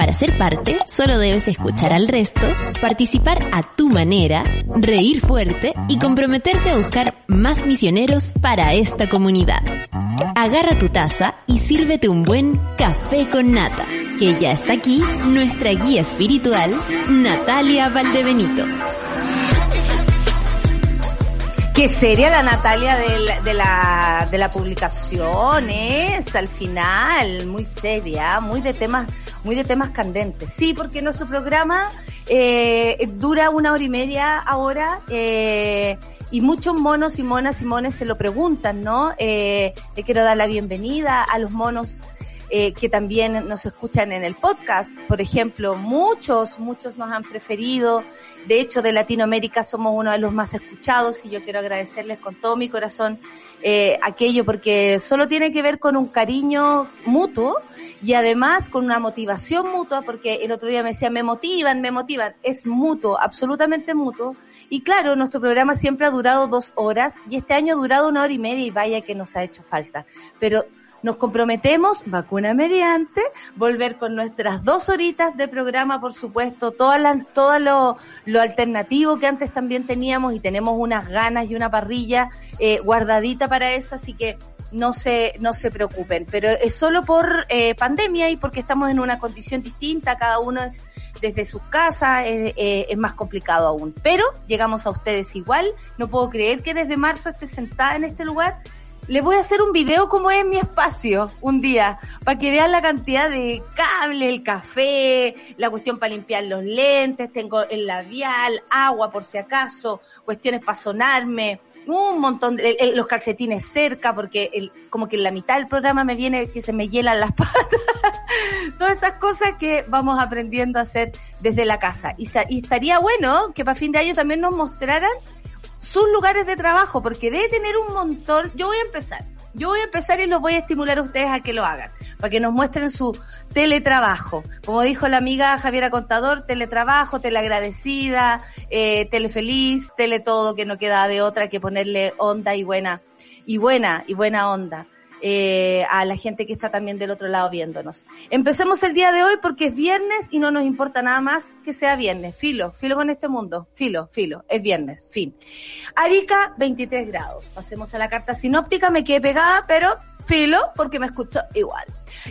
Para ser parte, solo debes escuchar al resto, participar a tu manera, reír fuerte y comprometerte a buscar más misioneros para esta comunidad. Agarra tu taza y sírvete un buen café con nata, que ya está aquí nuestra guía espiritual, Natalia Valdebenito. Qué seria la Natalia de, la, de la publicación es al final, muy seria, muy de temas, muy de temas candentes. Sí, porque nuestro programa eh, dura una hora y media ahora eh, y muchos monos y monas y mones se lo preguntan, ¿no? Eh, le quiero dar la bienvenida a los monos eh, que también nos escuchan en el podcast. Por ejemplo, muchos, muchos nos han preferido. De hecho, de Latinoamérica somos uno de los más escuchados y yo quiero agradecerles con todo mi corazón eh, aquello porque solo tiene que ver con un cariño mutuo y además con una motivación mutua porque el otro día me decían, me motivan, me motivan. Es mutuo, absolutamente mutuo. Y claro, nuestro programa siempre ha durado dos horas y este año ha durado una hora y media y vaya que nos ha hecho falta. Pero nos comprometemos, vacuna mediante, volver con nuestras dos horitas de programa, por supuesto, todas las, todo lo, lo alternativo que antes también teníamos y tenemos unas ganas y una parrilla eh, guardadita para eso, así que no se, no se preocupen. Pero es solo por eh, pandemia y porque estamos en una condición distinta, cada uno es desde sus casas, eh, eh, es más complicado aún. Pero llegamos a ustedes igual, no puedo creer que desde marzo esté sentada en este lugar les voy a hacer un video como es mi espacio un día, para que vean la cantidad de cables, el café, la cuestión para limpiar los lentes, tengo el labial, agua por si acaso, cuestiones para sonarme, un montón de, los calcetines cerca, porque el, como que en la mitad del programa me viene que se me hielan las patas. Todas esas cosas que vamos aprendiendo a hacer desde la casa. Y, y estaría bueno que para fin de año también nos mostraran sus lugares de trabajo, porque debe tener un montón. Yo voy a empezar. Yo voy a empezar y los voy a estimular a ustedes a que lo hagan, para que nos muestren su teletrabajo. Como dijo la amiga Javiera Contador, teletrabajo, teleagradecida, eh, telefeliz, tele todo, que no queda de otra que ponerle onda y buena, y buena, y buena onda. Eh, a la gente que está también del otro lado viéndonos. Empecemos el día de hoy porque es viernes y no nos importa nada más que sea viernes. Filo, filo con este mundo. Filo, filo. Es viernes, fin. Arica, 23 grados. Pasemos a la carta sinóptica, me quedé pegada, pero filo porque me escucho igual.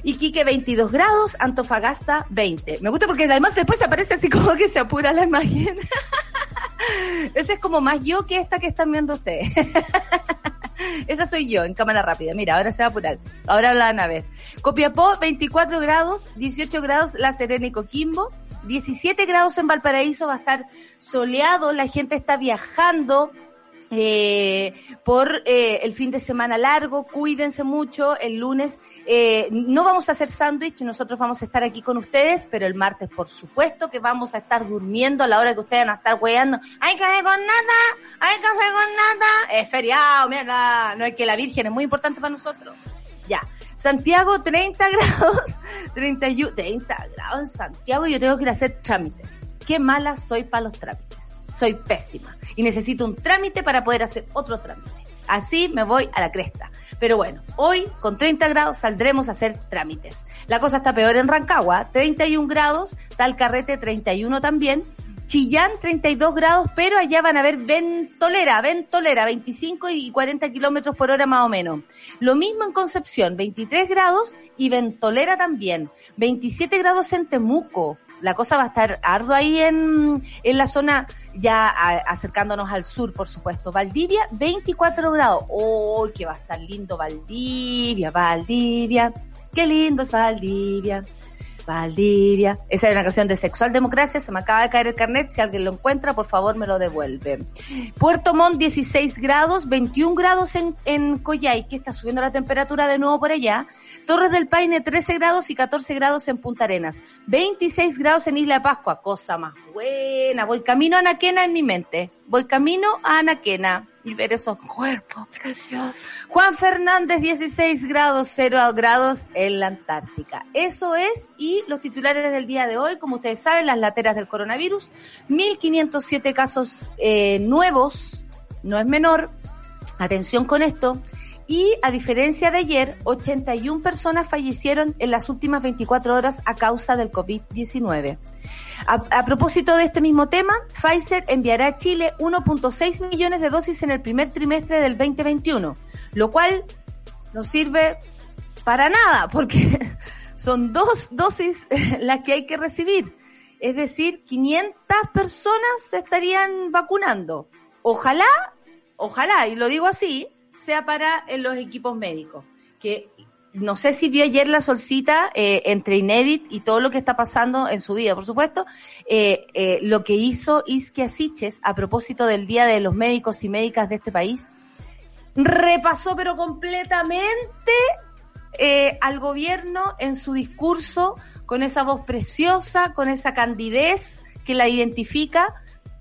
Iquique, 22 grados. Antofagasta, 20. Me gusta porque además después aparece así como que se apura la imagen. Ese es como más yo que esta que están viendo ustedes. Esa soy yo en cámara rápida. Mira, ahora se va a apurar. Ahora la van a ver. Copiapó, 24 grados, 18 grados La Serena y Coquimbo, 17 grados en Valparaíso, va a estar soleado, la gente está viajando. Eh, por eh, el fin de semana largo, cuídense mucho, el lunes eh, no vamos a hacer sándwich, nosotros vamos a estar aquí con ustedes, pero el martes por supuesto que vamos a estar durmiendo a la hora que ustedes van a estar weando, hay café con nada, hay café con nada, es feriado, mierda, no es que la Virgen es muy importante para nosotros. Ya. Santiago, 30 grados, 31, 30 grados en Santiago. Yo tengo que ir a hacer trámites. Qué mala soy para los trámites. Soy pésima. Y necesito un trámite para poder hacer otro trámite. Así me voy a la cresta. Pero bueno, hoy con 30 grados saldremos a hacer trámites. La cosa está peor en Rancagua, 31 grados, Talcarrete 31 también, Chillán 32 grados, pero allá van a ver ventolera, ventolera, 25 y 40 kilómetros por hora más o menos. Lo mismo en Concepción, 23 grados y ventolera también, 27 grados en Temuco. La cosa va a estar arduo ahí en, en la zona, ya acercándonos al sur, por supuesto. Valdivia, 24 grados. ¡Oh, que va a estar lindo Valdivia, Valdivia! ¡Qué lindo es Valdivia! Valdivia. Esa es una canción de Sexual Democracia. Se me acaba de caer el carnet. Si alguien lo encuentra, por favor me lo devuelve. Puerto Montt, 16 grados, 21 grados en, en que está subiendo la temperatura de nuevo por allá. Torres del Paine 13 grados y 14 grados en Punta Arenas. 26 grados en Isla de Pascua. Cosa más buena. Voy camino a Anaquena en mi mente. Voy camino a Anaquena y ver esos cuerpos preciosos. Juan Fernández 16 grados, 0 grados en la Antártica. Eso es, y los titulares del día de hoy, como ustedes saben, las lateras del coronavirus, 1507 casos eh, nuevos, no es menor, atención con esto, y a diferencia de ayer, 81 personas fallecieron en las últimas 24 horas a causa del COVID-19. A, propósito de este mismo tema, Pfizer enviará a Chile 1.6 millones de dosis en el primer trimestre del 2021, lo cual no sirve para nada, porque son dos dosis las que hay que recibir. Es decir, 500 personas se estarían vacunando. Ojalá, ojalá, y lo digo así, sea para los equipos médicos. Que no sé si vio ayer la solcita eh, entre Inédit y todo lo que está pasando en su vida, por supuesto, eh, eh, lo que hizo Isquia Siches a propósito del Día de los Médicos y Médicas de este país, repasó pero completamente al gobierno en su discurso con esa voz preciosa, con esa candidez que la identifica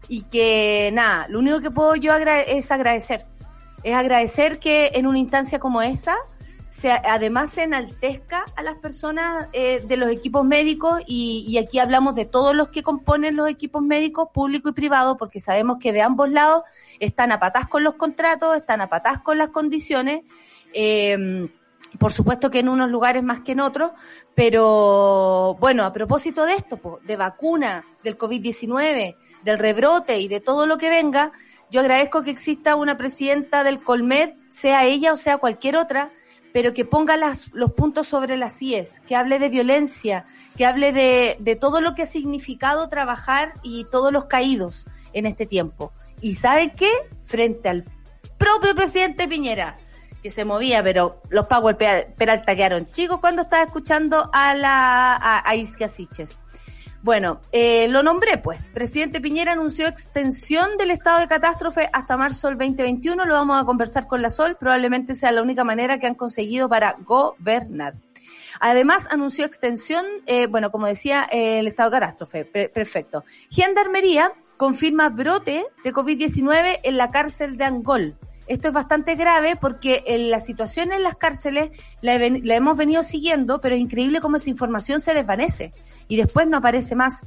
y que nada, lo único que puedo yo es agradecer es agradecer que en una instancia como esa se, además se enaltezca a las personas eh, de los equipos médicos y, aquí hablamos de todos los que componen los equipos médicos, público y privado, porque sabemos que de ambos lados están a patas con los contratos, están a patas con las condiciones. Eh, por supuesto que en unos lugares más que en otros, pero bueno, a propósito de esto, de vacuna, del COVID-19, del rebrote y de todo lo que venga, yo agradezco que exista una presidenta del Colmet, sea ella o sea cualquier otra, pero que ponga las, los puntos sobre las IES, que hable de violencia, que hable de, de todo lo que ha significado trabajar y todos los caídos en este tiempo. Y ¿sabe qué? Frente al propio presidente Piñera, que se movía, pero los Power Peralta quedaron chicos cuando estaba escuchando a la a, a Siches. Bueno, eh, lo nombré pues. Presidente Piñera anunció extensión del estado de catástrofe hasta marzo del 2021. Lo vamos a conversar con la Sol. Probablemente sea la única manera que han conseguido para gobernar. Además, anunció extensión, eh, bueno, como decía, eh, el estado de catástrofe. perfecto. Gendarmería confirma brote de COVID-19 en la cárcel de Angol. Esto es bastante grave porque en la situación en las cárceles la hemos venido siguiendo, pero es increíble cómo esa información se desvanece y después no aparece más.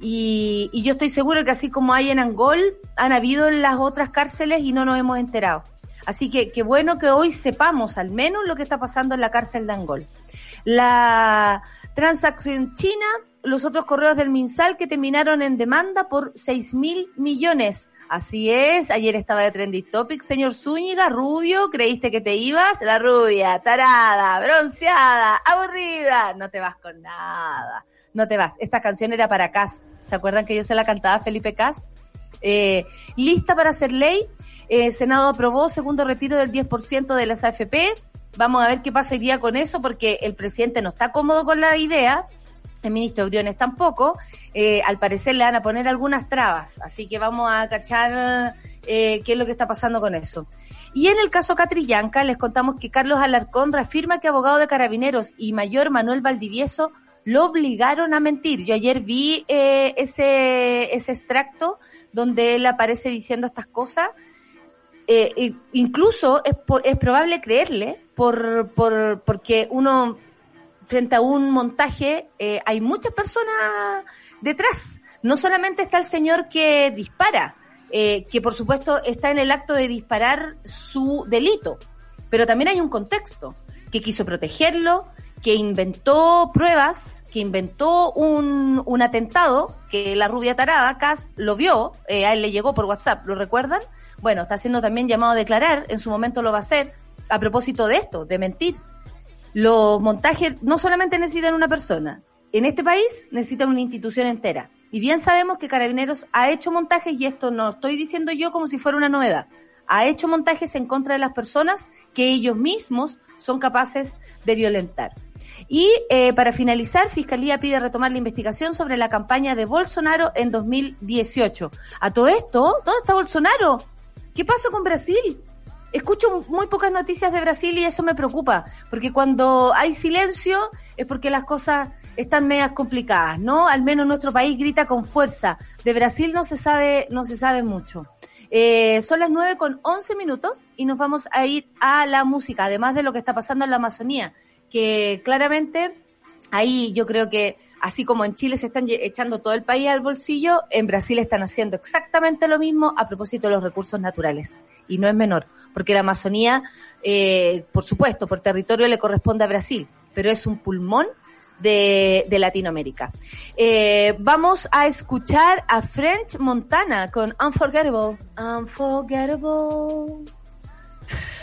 Y, y yo estoy seguro que así como hay en Angol, han habido en las otras cárceles y no nos hemos enterado. Así que qué bueno que hoy sepamos al menos lo que está pasando en la cárcel de Angol. La transacción china, los otros correos del MinSal que terminaron en demanda por 6 mil millones. Así es, ayer estaba de Trendy Topic. Señor Zúñiga, rubio, ¿creíste que te ibas? La rubia, tarada, bronceada, aburrida. No te vas con nada no te vas. Esta canción era para Cast. ¿Se acuerdan que yo se la cantaba Felipe Cast? Eh, lista para hacer ley. Eh, Senado aprobó segundo retiro del 10% de las AFP. Vamos a ver qué pasa hoy día con eso, porque el presidente no está cómodo con la idea. El ministro Briones tampoco. Eh, al parecer le van a poner algunas trabas. Así que vamos a cachar eh, qué es lo que está pasando con eso. Y en el caso Catrillanca, les contamos que Carlos Alarcón reafirma que abogado de carabineros y mayor Manuel Valdivieso lo obligaron a mentir. Yo ayer vi eh, ese, ese extracto donde él aparece diciendo estas cosas. Eh, incluso es, es probable creerle por, por, porque uno frente a un montaje eh, hay muchas personas detrás. No solamente está el señor que dispara, eh, que por supuesto está en el acto de disparar su delito, pero también hay un contexto que quiso protegerlo, que inventó pruebas, que inventó un, un atentado, que la rubia tarada, Cass, lo vio, eh, a él le llegó por WhatsApp, ¿lo recuerdan? Bueno, está siendo también llamado a declarar, en su momento lo va a hacer, a propósito de esto, de mentir. Los montajes no solamente necesitan una persona, en este país necesitan una institución entera. Y bien sabemos que Carabineros ha hecho montajes, y esto no estoy diciendo yo como si fuera una novedad, ha hecho montajes en contra de las personas que ellos mismos son capaces de violentar. Y eh, para finalizar, Fiscalía pide retomar la investigación sobre la campaña de Bolsonaro en 2018. A todo esto, ¿dónde está Bolsonaro? ¿Qué pasa con Brasil? Escucho muy pocas noticias de Brasil y eso me preocupa, porque cuando hay silencio es porque las cosas están medias complicadas, ¿no? Al menos nuestro país grita con fuerza. De Brasil no se sabe, no se sabe mucho. Eh, son las nueve con once minutos y nos vamos a ir a la música, además de lo que está pasando en la Amazonía que claramente ahí yo creo que así como en Chile se están echando todo el país al bolsillo, en Brasil están haciendo exactamente lo mismo a propósito de los recursos naturales. Y no es menor, porque la Amazonía, eh, por supuesto, por territorio le corresponde a Brasil, pero es un pulmón de, Latinoamérica. Eh, vamos a escuchar a French Montana con Unforgettable. Unforgettable.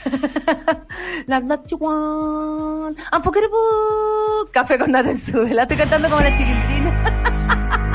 La not you want. Unforgettable. Café con nata en su La estoy cantando como la chilindrina.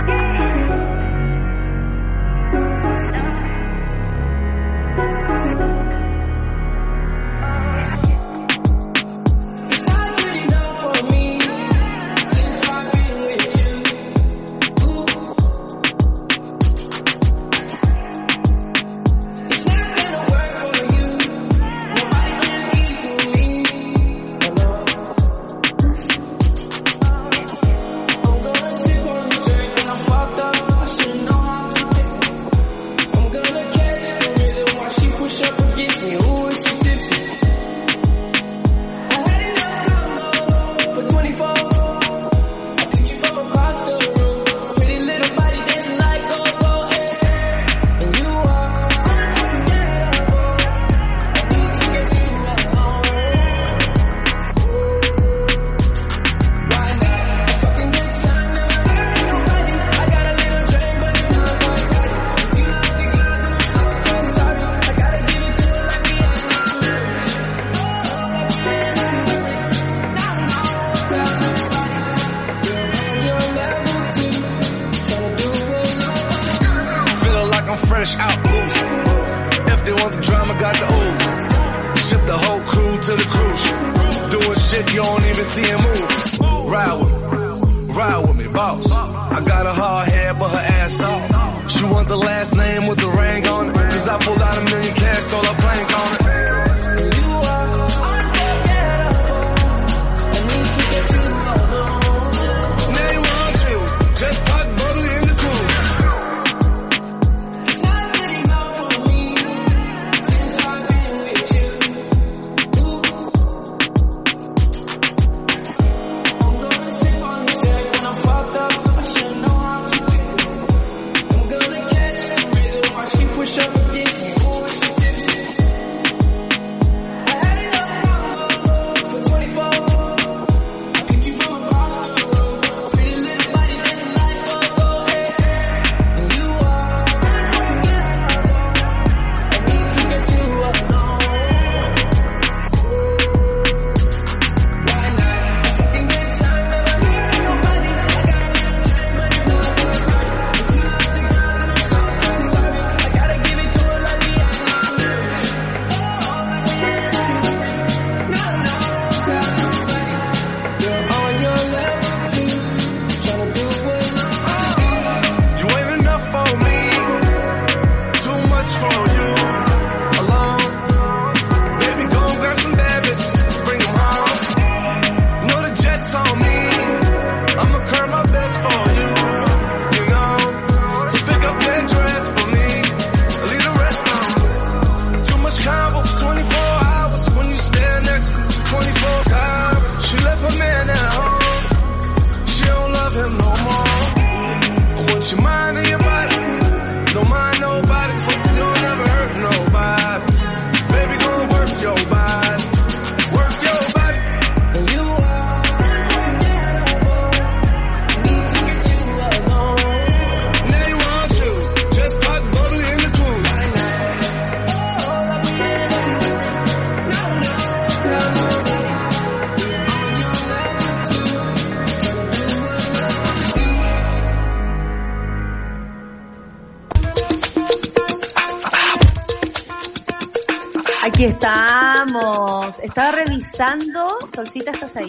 Aquí estamos. Estaba revisando. Solcita, ¿estás ahí?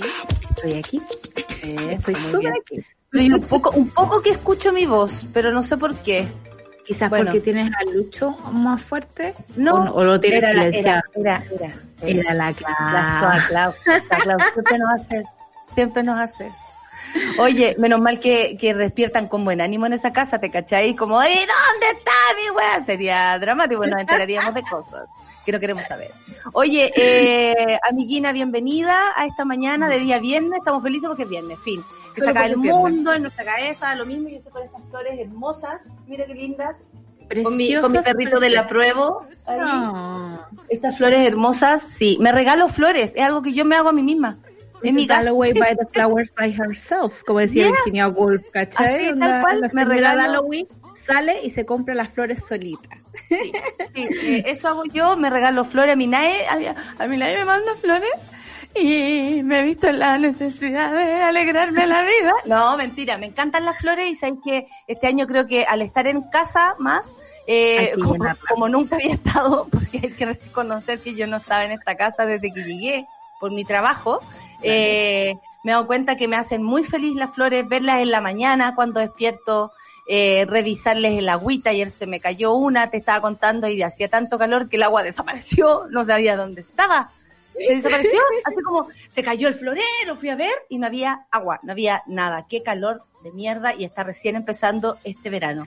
Estoy aquí. Estoy súper aquí. un poco, un poco que escucho mi voz, pero no sé por qué. Quizás porque tienes a Lucho más fuerte. No. O, lo tienes era silenciado. era, era, era, era, la Clau. La Clau. La Clau. Siempre nos haces. Siempre nos haces. Oye, menos mal que, que despiertan con buen ánimo en esa casa, ¿te cachai? Como, ¿y dónde está mi weá? Sería dramático, nos enteraríamos de cosas que no queremos saber. Oye, eh, amiguina, bienvenida a esta mañana de día viernes. Estamos felices porque es viernes, fin. Que saca el mundo en nuestra cabeza, lo mismo. Yo estoy con estas flores hermosas, mira qué lindas. Con mi, con mi perrito de la prueba. Estas flores hermosas, sí. Me regalo flores, es algo que yo me hago a mí misma. Es mi Galloway by the flowers by herself, como decía Virginia Woolf, ¿cachai? Así, tal cual, me regalo Halloween, sale y se compra las flores solitas. Sí, sí eh, eso hago yo, me regalo flores a mi nadie, a, mi nadie me manda flores y me he visto en la necesidad de alegrarme la vida. No, mentira, me encantan las flores y sabéis que este año creo que al estar en casa más, eh, como, nunca había estado, porque hay que reconocer que yo no estaba en esta casa desde que llegué por mi trabajo, eh, me he dado cuenta que me hacen muy feliz las flores, verlas en la mañana cuando despierto, eh, revisarles el agüita. Ayer se me cayó una, te estaba contando, y hacía tanto calor que el agua desapareció, no sabía dónde estaba. Se desapareció, así como se cayó el florero, fui a ver y no había agua, no había nada. Qué calor de mierda y está recién empezando este verano.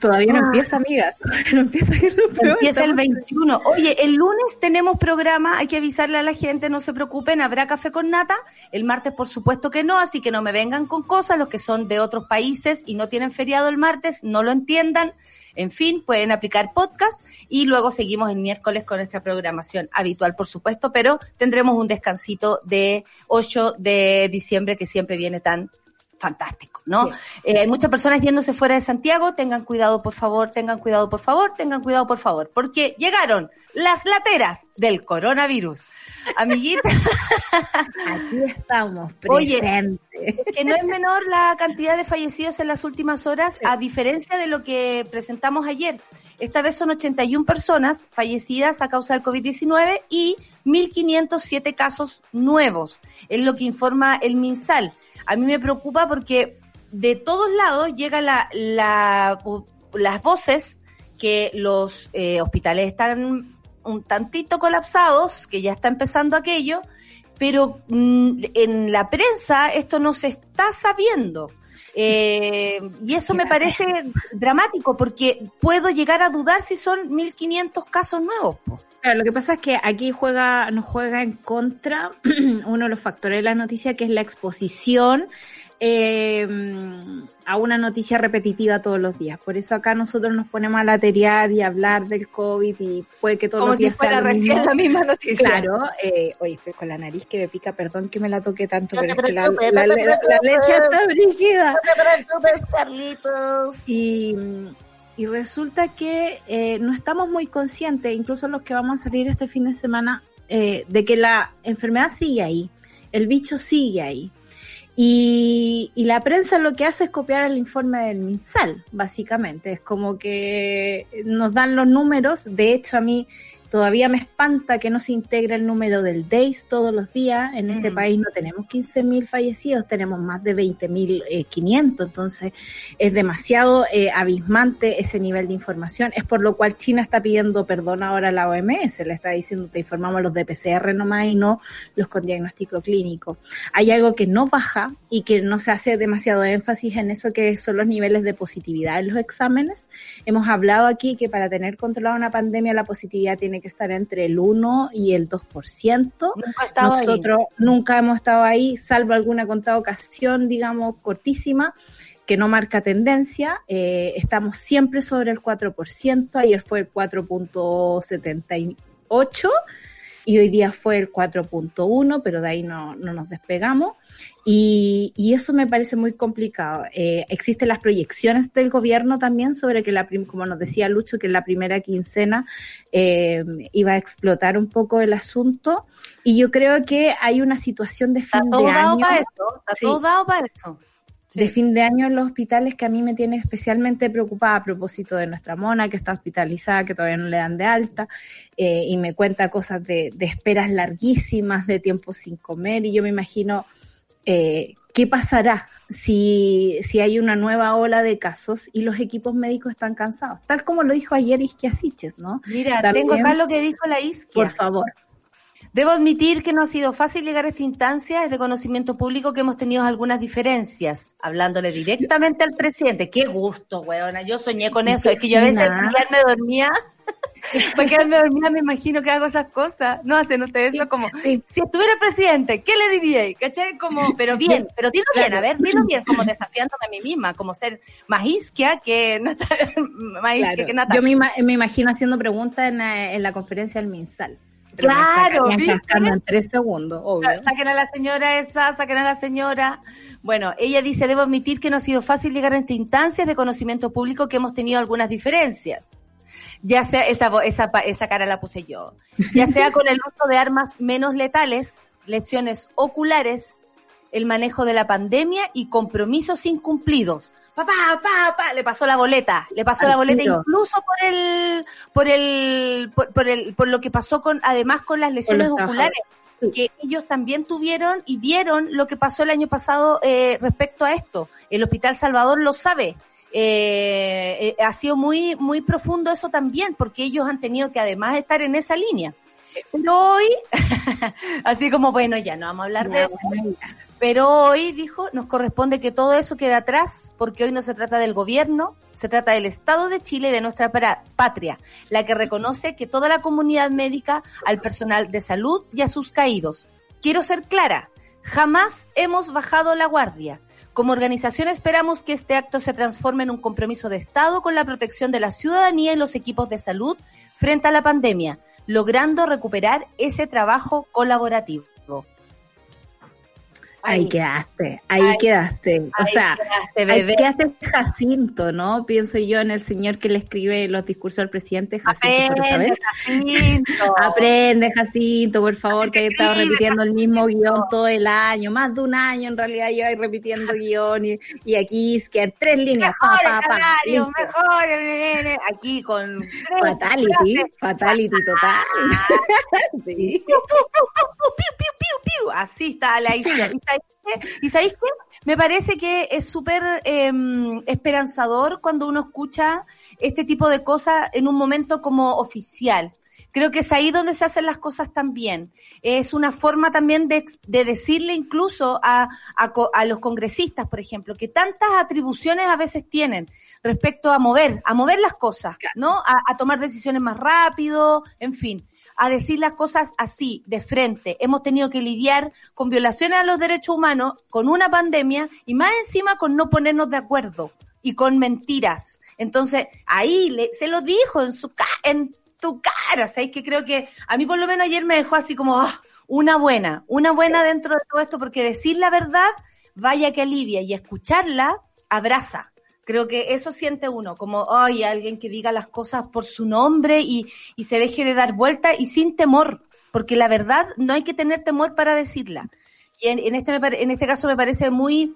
Todavía no ah. empieza, amiga. No empieza, empieza el 21. Oye, el lunes tenemos programa, hay que avisarle a la gente, no se preocupen, habrá café con nata. El martes, por supuesto que no, así que no me vengan con cosas, los que son de otros países y no tienen feriado el martes, no lo entiendan. En fin, pueden aplicar podcast y luego seguimos el miércoles con nuestra programación habitual, por supuesto, pero tendremos un descansito de 8 de diciembre que siempre viene tan fantástico, ¿no? Eh, hay muchas personas yéndose fuera de Santiago, tengan cuidado por favor, tengan cuidado por favor, tengan cuidado por favor, porque llegaron las lateras del coronavirus. Amiguita. Aquí estamos, presentes. Oye, que no es menor la cantidad de fallecidos en las últimas horas, a diferencia de lo que presentamos ayer. Esta vez son 81 personas fallecidas a causa del COVID-19 y 1.507 casos nuevos, es lo que informa el MinSal a mí me preocupa porque de todos lados llegan la, las voces que los eh, hospitales están un tantito colapsados, que ya está empezando aquello, pero mm, en la prensa esto no se está sabiendo. Eh, y eso me parece dramático porque puedo llegar a dudar si son 1.500 casos nuevos. Claro, lo que pasa es que aquí juega, nos juega en contra uno de los factores de la noticia, que es la exposición eh, a una noticia repetitiva todos los días. Por eso acá nosotros nos ponemos a laterear y a hablar del COVID y puede que todos Como los días si fuera recién la misma noticia. Claro, eh, oye, estoy con la nariz que me pica, perdón que me la toque tanto, pero es que la, la, leche está brígida. No te Carlitos. Y y resulta que eh, no estamos muy conscientes, incluso los que vamos a salir este fin de semana, eh, de que la enfermedad sigue ahí, el bicho sigue ahí. Y, y, la prensa lo que hace es copiar el informe del MinSal, básicamente. Es como que nos dan los números. De hecho, a mí Todavía me espanta que no se integre el número del DAIS todos los días. En este mm. país no tenemos 15.000 fallecidos, tenemos más de 20.500. Eh, entonces es demasiado eh, abismante ese nivel de información. Es por lo cual China está pidiendo perdón ahora a la OMS. Le está diciendo, te informamos los de PCR nomás y no los con diagnóstico clínico. Hay algo que no baja y que no se hace demasiado énfasis en eso que son los niveles de positividad en los exámenes. Hemos hablado aquí que para tener controlada una pandemia la positividad tiene que estar entre el 1 y el 2%. Nunca Nosotros nunca hemos estado ahí, salvo alguna contada ocasión, digamos, cortísima, que no marca tendencia. Eh, estamos siempre sobre el 4%, ayer fue el 4.78 y hoy día fue el 4.1, pero de ahí no, no nos despegamos. Y, y, eso me parece muy complicado. Eh, existen las proyecciones del gobierno también sobre que, la como nos decía Lucho, que en la primera quincena eh, iba a explotar un poco el asunto. Y yo creo que hay una situación de fin de año. Para eso, está todo dado para eso. De fin de año en los hospitales que a mí me tiene especialmente preocupada a propósito de nuestra mona que está hospitalizada, que todavía no le dan de alta, eh, y me cuenta cosas de, esperas larguísimas, de tiempo sin comer, y yo me imagino eh, qué pasará si, si hay una nueva ola de casos y los equipos médicos están cansados, tal como lo dijo ayer Isquia Siches, ¿no? Mira, tengo acá lo que dijo la Isquia. Por favor. Debo admitir que no ha sido fácil llegar a esta instancia, es de conocimiento público que hemos tenido algunas diferencias, hablándole directamente al presidente. Qué gusto, weona, yo soñé con eso, es que yo a veces me dormía, porque me dormía me imagino que hago esas cosas, ¿no hacen ustedes eso? Como, si estuviera presidente, ¿qué le diría? ¿Cachai? Como, pero bien, pero dilo bien, a ver, dilo bien, como desafiándome a mí misma, como ser más isquia que más isquia que Yo me, me, imagino haciendo preguntas en, en la conferencia del MinSal claro, en tres segundos, obvio. Saquen a la señora esa, saquen a la señora. Bueno, ella dice, debo admitir que no ha sido fácil llegar a esta instancia de conocimiento público que hemos tenido algunas diferencias. Ya sea, esa, esa, esa cara la puse yo. Ya sea con el uso de armas menos letales, lecciones oculares, el manejo de la pandemia y compromisos incumplidos papá, papá, le pasó la boleta, le pasó la boleta incluso por el, por el, por, el, por lo que pasó con, además con las lesiones oculares, que ellos también tuvieron y vieron lo que pasó el año pasado eh, respecto a esto. El Hospital Salvador lo sabe. Eh, eh, ha sido muy, muy profundo eso también, porque ellos han tenido que además estar en esa línea. Pero hoy, así como, bueno, ya no vamos a hablar de eso. Pero hoy, dijo, nos corresponde que todo eso quede atrás, porque hoy no se trata del gobierno, se trata del Estado de Chile y de nuestra patria, la que reconoce que toda la comunidad médica, al personal de salud y a sus caídos. Quiero ser clara, jamás hemos bajado la guardia. Como organización esperamos que este acto se transforme en un compromiso de Estado con la protección de la ciudadanía y los equipos de salud frente a la pandemia logrando recuperar ese trabajo colaborativo. Ahí, quedaste, ahí, quedaste. O sea, quedaste, quedaste Jacinto, ¿no? Pienso yo en el señor que le escribe los discursos al presidente, Jacinto. Aprende, Jacinto. Aprende, Jacinto, por favor, que he estado repitiendo el mismo guion todo el año, más de un año en realidad yo ahí repitiendo guion y, y aquí es que tres líneas. pa, pa, mejor, aquí con fatality, fatality total. sí. Así está la historia. ¿Y sabéis qué? Me parece que es súper em, esperanzador cuando uno escucha este tipo de cosas en un momento como oficial. Creo que es ahí donde se hacen las cosas también. Es una forma también de, decirle incluso a, a, los congresistas, por ejemplo, que tantas atribuciones a veces tienen respecto a mover, a mover las cosas, ¿no? A, a tomar decisiones más rápido, en fin a decir las cosas así, de frente. Hemos tenido que lidiar con violaciones a los derechos humanos, con una pandemia y más encima con no ponernos de acuerdo y con mentiras. Entonces, ahí le, se lo dijo en su en tu cara, ¿sabes? Que creo que a mí por lo menos ayer me dejó así como ah, una buena, una buena dentro de todo esto, porque decir la verdad, vaya que alivia y escucharla abraza. Creo que eso siente uno, como, ay, alguien que diga las cosas por su nombre y, se deje de dar vuelta y sin temor, porque la verdad no hay que tener temor para decirla. Y en, este, en este caso me parece muy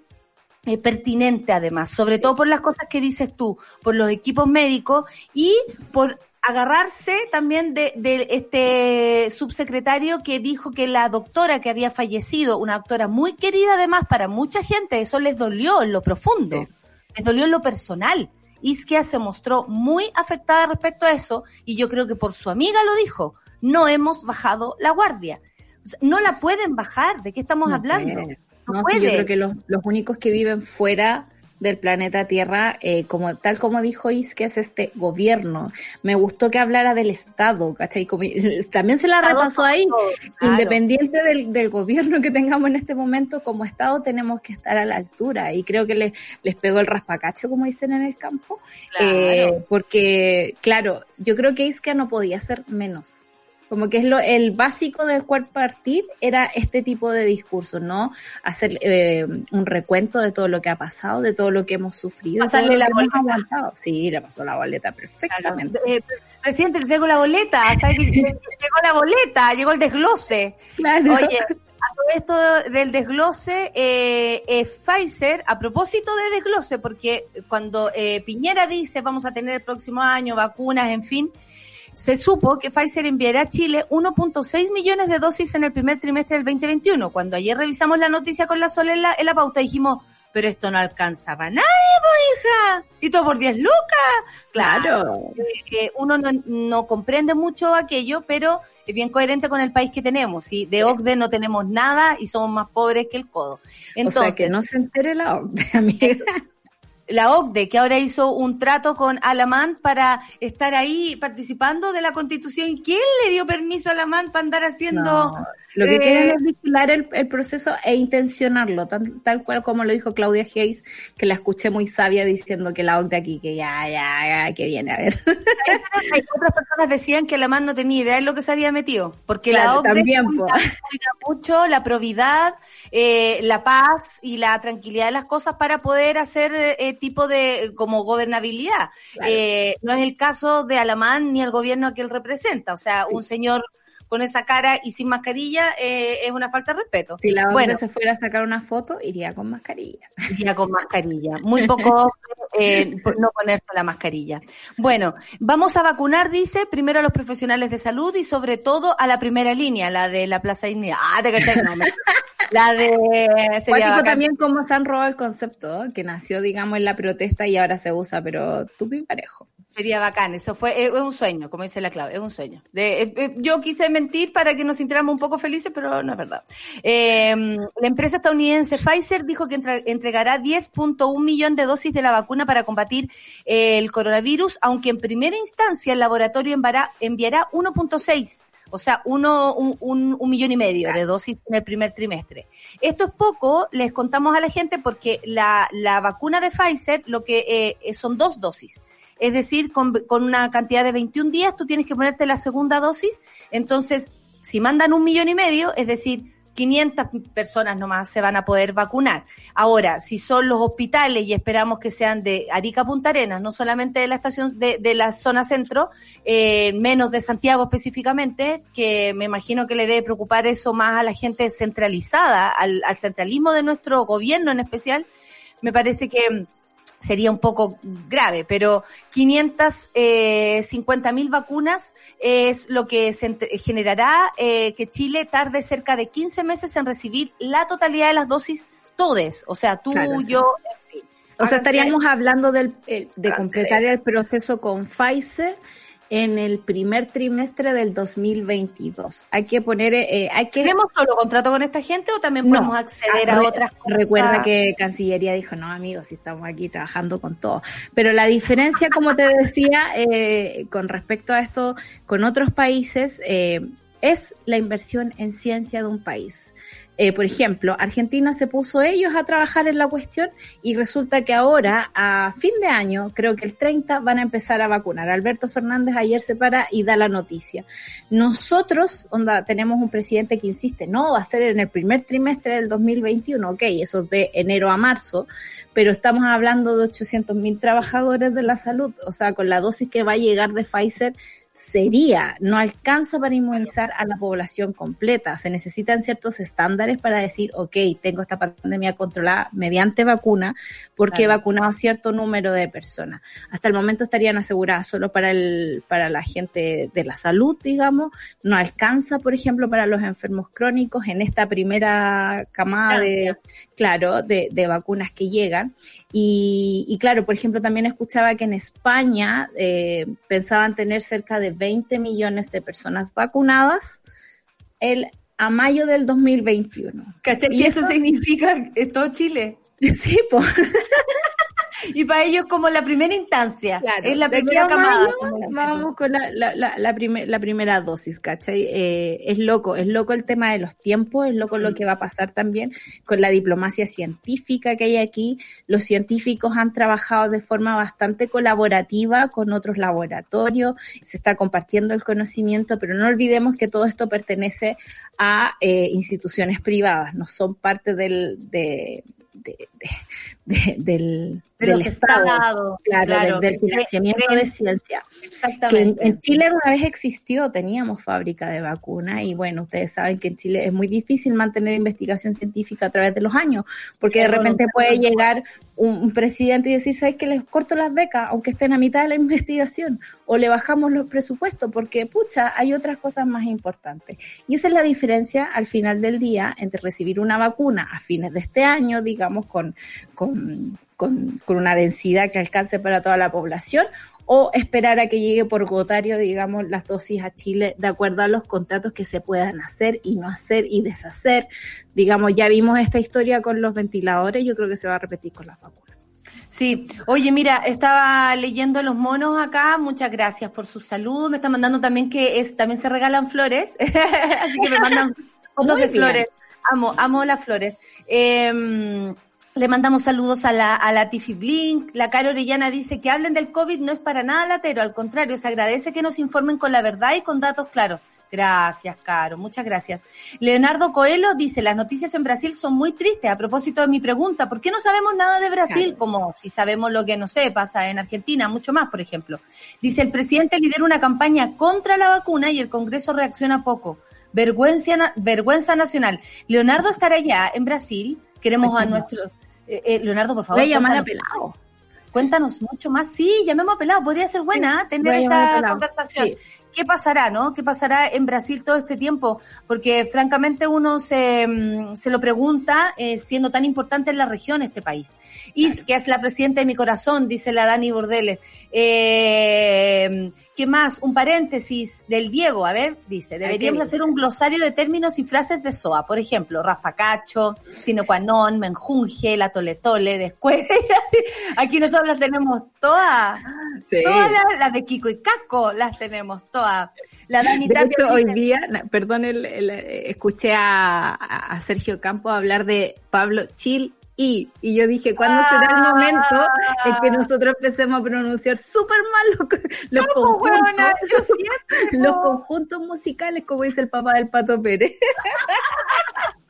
eh, pertinente además, sobre todo por las cosas que dices tú, por los equipos médicos y por agarrarse también de, este subsecretario que dijo que la doctora que había fallecido, una doctora muy querida además para mucha gente, eso les dolió en lo profundo les dolió en lo personal. Isquia se mostró muy afectada respecto a eso y yo creo que por su amiga lo dijo, no hemos bajado la guardia. no la pueden bajar, ¿de qué estamos hablando? No, yo creo que los, los únicos que viven fuera del planeta Tierra, eh, como tal como dijo Is, que es este gobierno. Me gustó que hablara del Estado, ¿cachai? también se la repasó ahí. Independiente del, del, gobierno que tengamos en este momento, como Estado tenemos que estar a la altura. Y creo que les, les pegó el raspacacho, como dicen en el campo. Eh, porque, claro, yo creo que Iskia no podía ser menos. Como que es lo, el básico del cuerpo partir era este tipo de discurso, ¿no? Hacer eh, un recuento de todo lo que ha pasado, de todo lo que hemos sufrido. Pasarle la boleta. Sí, le pasó la boleta perfectamente. Eh, presidente, le llegó la boleta, llegó la boleta, llegó el desglose. Claro. Oye, esto del desglose, eh, Pfizer, a propósito de desglose, porque cuando eh, Piñera dice vamos a tener el próximo año vacunas, en fin, se supo que Pfizer enviará a Chile 1.6 millones de dosis en el primer trimestre del 2021. Cuando ayer revisamos la noticia con la Sol en la, en la pauta, dijimos, pero esto no alcanza para nadie, hija. Y todo por 10 lucas. Claro. uno no, no, comprende mucho aquello, pero es bien coherente con el país que tenemos. ¿sí? De OCDE no tenemos nada y somos más pobres que el codo. Entonces, o sea, que no se entere la OCDE, amiga la OCDE, que ahora hizo un trato con Alamán para estar ahí participando de la constitución. ¿Quién le dio permiso a Alamán para andar haciendo lo que quieren eh, es vigilar el, proceso e intencionarlo, tal, cual como lo dijo Claudia Hayes, que la escuché muy sabia diciendo que la OCDE aquí, que ya, ya, ya, que viene, a ver. Otras personas decían que la MAN no tenía idea de lo que se había metido, porque la OCDE también, cuida, mucho la probidad, eh, la paz y la tranquilidad de las cosas para poder hacer eh, tipo de, como gobernabilidad. Eh, no es el caso de Alamán ni el gobierno que él representa, o sea, un señor con esa cara y sin mascarilla eh, es una falta de respeto. Si la bueno, se fuera a sacar una foto, iría con mascarilla. Iría con mascarilla. Muy poco eh, no ponerse la mascarilla. Bueno, vamos a vacunar, dice, primero a los profesionales de salud y sobre todo a la primera línea, la de la Plaza Dignidad. Ah, te no, La de... Sería también cómo se han robado el concepto, que nació, digamos, en la protesta y ahora se usa, pero tú parejo. Sería bacán, eso fue, es, un sueño, como dice la clave, es un sueño. Eh, eh, yo quise mentir para que nos sintiéramos un poco felices, pero no es verdad. Em, la empresa estadounidense Pfizer dijo que entregará 10.1 millón de dosis de la vacuna para combatir eh, el coronavirus, aunque en primera instancia el laboratorio enviará, enviará 1.6 o sea, uno, un, un, millón y medio de dosis en el primer trimestre. Esto es poco, les contamos a la gente, porque la, la vacuna de Pfizer lo que son dos dosis es decir, con, una cantidad de 21 días tú tienes que ponerte la segunda dosis, entonces si mandan un millón y medio, es decir, 500 personas nomás se van a poder vacunar. Ahora, si son los hospitales y esperamos que sean de Arica Punta Arenas, no solamente de la estación de, de la zona centro, eh, menos de Santiago específicamente, que me imagino que le debe preocupar eso más a la gente centralizada, al, al centralismo de nuestro gobierno en especial, me parece que sería un poco grave, pero 550 eh, mil vacunas es lo que se generará eh, que Chile tarde cerca de 15 meses en recibir la totalidad de las dosis, todes, o sea, tú, yo, en fin. O sea, estaríamos hablando del, de completar el proceso con Pfizer en el primer trimestre del 2022. Hay que poner, eh, hay que... ¿Tenemos solo contrato con esta gente o también podemos acceder a, otras cosas? Recuerda que Cancillería dijo, no amigos, si estamos aquí trabajando con todo. Pero la diferencia, como te decía, eh, con respecto a esto, con otros países, eh, es la inversión en ciencia de un país. Eh, por ejemplo, Argentina se puso ellos a trabajar en la cuestión y resulta que ahora, a fin de año, creo que el 30, van a empezar a vacunar. Alberto Fernández ayer se para y da la noticia. Nosotros, onda, tenemos un presidente que insiste, no, va a ser en el primer trimestre del 2021, ok, eso es de enero a marzo, pero estamos hablando de 800 mil trabajadores de la salud, o sea, con la dosis que va a llegar de Pfizer, sería, no alcanza para inmunizar a la población completa. Se necesitan ciertos estándares para decir, ok, tengo esta pandemia controlada mediante vacuna, porque he vacunado a cierto número de personas. Hasta el momento estarían aseguradas solo para el, para la gente de la salud, digamos. No alcanza, por ejemplo, para los enfermos crónicos en esta primera camada de, claro, de, de vacunas que llegan. Y, y, claro, por ejemplo, también escuchaba que en España eh, pensaban tener cerca de 20 millones de personas vacunadas el, a mayo del 2021. ¿Y, eso, significa todo Chile? Sí, pues. Y para ellos como la primera instancia. es la primera camada. vamos con la, la, la, la, primera dosis, ¿cachai? Eh, es loco, es loco el tema de los tiempos, es loco lo que va a pasar también con la diplomacia científica que hay aquí. Los científicos han trabajado de forma bastante colaborativa con otros laboratorios, se está compartiendo el conocimiento, pero no olvidemos que todo esto pertenece a eh, instituciones privadas, no son parte del, de, del, de los Estado, claro, Del, financiamiento de ciencia. Exactamente. Que en, Chile una vez existió, teníamos fábrica de vacunas y bueno, ustedes saben que en Chile es muy difícil mantener investigación científica a través de los años, porque de repente puede llegar un, presidente y decir, ¿sabes que les corto las becas aunque estén a mitad de la investigación? O le bajamos los presupuestos porque, pucha, hay otras cosas más importantes. Y esa es la diferencia al final del día entre recibir una vacuna a fines de este año, digamos, con, con con, una densidad que alcance para toda la población o esperar a que llegue por gotario, digamos, las dosis a Chile de acuerdo a los contratos que se puedan hacer y no hacer y deshacer. Digamos, ya vimos esta historia con los ventiladores, yo creo que se va a repetir con las vacunas. Sí, oye, mira, estaba leyendo los monos acá, muchas gracias por su salud, me están mandando también que es, también se regalan flores, así que me mandan fotos de flores, amo, amo las flores. Eh, le mandamos saludos a la, a la Tiffy Blink. La Caro Orellana dice que hablen del COVID. No es para nada latero, al contrario, se agradece que nos informen con la verdad y con datos claros. Gracias, Caro, muchas gracias. Leonardo Coelho dice, las noticias en Brasil son muy tristes. A propósito de mi pregunta, ¿por qué no sabemos nada de Brasil? Como si sabemos lo que, no sé, pasa en Argentina, mucho más, por ejemplo. Dice, el presidente lidera una campaña contra la vacuna y el Congreso reacciona poco. Vergüenza, vergüenza nacional. Leonardo estará allá en Brasil. Queremos a nuestro eh, eh, Leonardo, por favor. Voy a llamar a Pelado. Cuéntanos mucho más. Sí, llamemos a Pelado. Podría ser buena tener esa conversación. ¿Qué pasará, no? ¿Qué pasará en Brasil todo este tiempo? Porque francamente uno se, mm, se lo pregunta eh, siendo tan importante en la región este país. Is, que es la presidenta de mi corazón, dice la Dani Bordeles. Eh, ¿Qué más? Un paréntesis del Diego. A ver, dice, deberíamos hacer un glosario de términos y frases de SOA. Por ejemplo, raspacacho, sino qua non, menjunje, la tole tole, después. Aquí nosotros las tenemos todas. Todas las, de Kiko y Caco las tenemos todas. La Dani de hecho, hoy día, perdón, escuché a, a Sergio Campos hablar de Pablo Chil y, y yo dije, ¿cuándo será el momento en que ah. nosotros empecemos a pronunciar súper mal los, conjuntos, los conjuntos musicales, como dice el papá del Pato Pérez?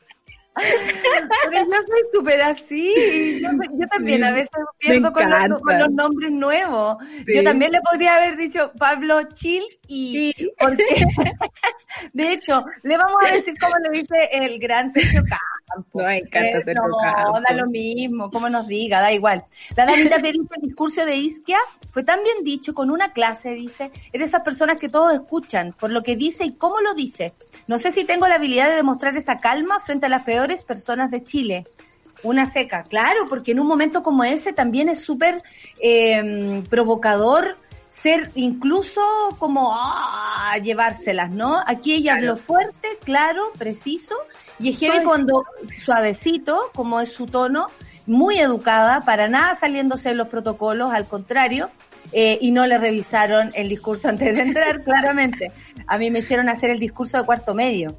Pero yo soy súper así. Yo, también a veces pierdo con los, nombres nuevos. Yo también le podría haber dicho Pablo Chilch y porque de hecho, le vamos a decir como le dice el gran Sergio Campo. No, encanta Sergio no, da lo mismo, como nos diga, da igual. La Danita dice el discurso de Isquia fue tan bien dicho con una clase, dice, es de esas personas que todos escuchan por lo que dice y cómo lo dice. No sé si tengo la habilidad de demostrar esa calma frente a las peores personas de Chile. Una seca, claro, porque en un momento como ese también es súper eh, provocador ser incluso como ah, llevárselas, ¿no? Aquí ella habló fuerte, claro, preciso, y es cuando suavecito, como es su tono, muy educada, para nada saliéndose de los protocolos, al contrario, eh, y no le revisaron el discurso antes de entrar, claramente. A mí me hicieron hacer el discurso de cuarto medio.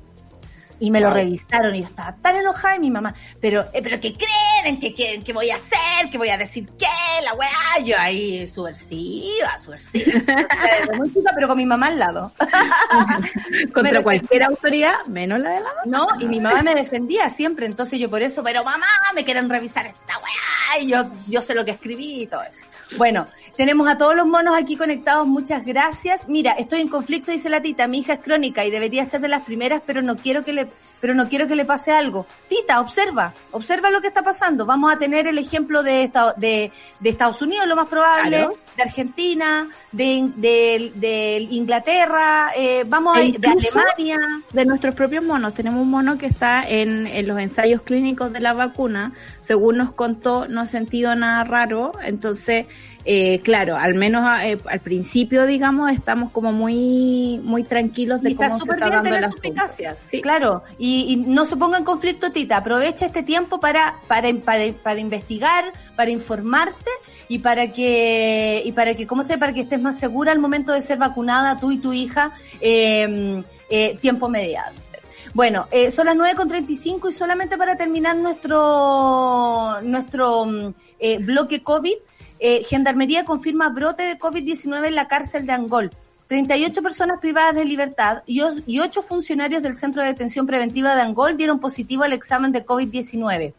Y me lo revisaron y yo estaba tan enojada y mi mamá, pero, eh, pero ¿qué creen? ¿Qué quieren? ¿Qué voy a hacer? ¿Qué voy a decir? ¿Qué? La weá. Yo ahí, subversiva, subversiva. pero con mi mamá al lado. Contra cualquier autoridad, menos la de la mamá. No, y mi mamá me defendía siempre, entonces yo por eso, pero mamá, me quieren revisar esta weá. Y yo, yo sé lo que escribí y todo eso. Bueno, tenemos a todos los monos aquí conectados, muchas gracias. Mira, estoy en conflicto, dice la tita, mi hija es crónica y debería ser de las primeras, pero no quiero que le, pero no quiero que le pase algo. Tita, observa, observa lo que está pasando. Vamos a tener el ejemplo de, de, de Estados Unidos, lo más probable, de Argentina, de, de, Inglaterra, eh, vamos a ir de Alemania. De nuestros propios monos. Tenemos un mono que está en, en los ensayos clínicos de la vacuna. Según nos contó, no ha sentido nada raro. Entonces, eh, claro, al menos eh, al principio, digamos, estamos como muy muy tranquilos de cómo se está dando las cosas. Sí. Claro, y, no se ponga en conflicto, Tita, aprovecha este tiempo para, para, para, investigar, para informarte y para que, y para que, ¿cómo se? Para que estés más segura al momento de ser vacunada tú y tu hija, em, eh, tiempo mediado. Bueno, eh, son las 9.35 y solamente para terminar nuestro, nuestro mm, eh, bloque COVID, eh, Gendarmería confirma brote de COVID-19 en la cárcel de Angol. 38 personas privadas de libertad y, y 8 funcionarios del Centro de Detención Preventiva de Angol dieron positivo al examen de COVID-19.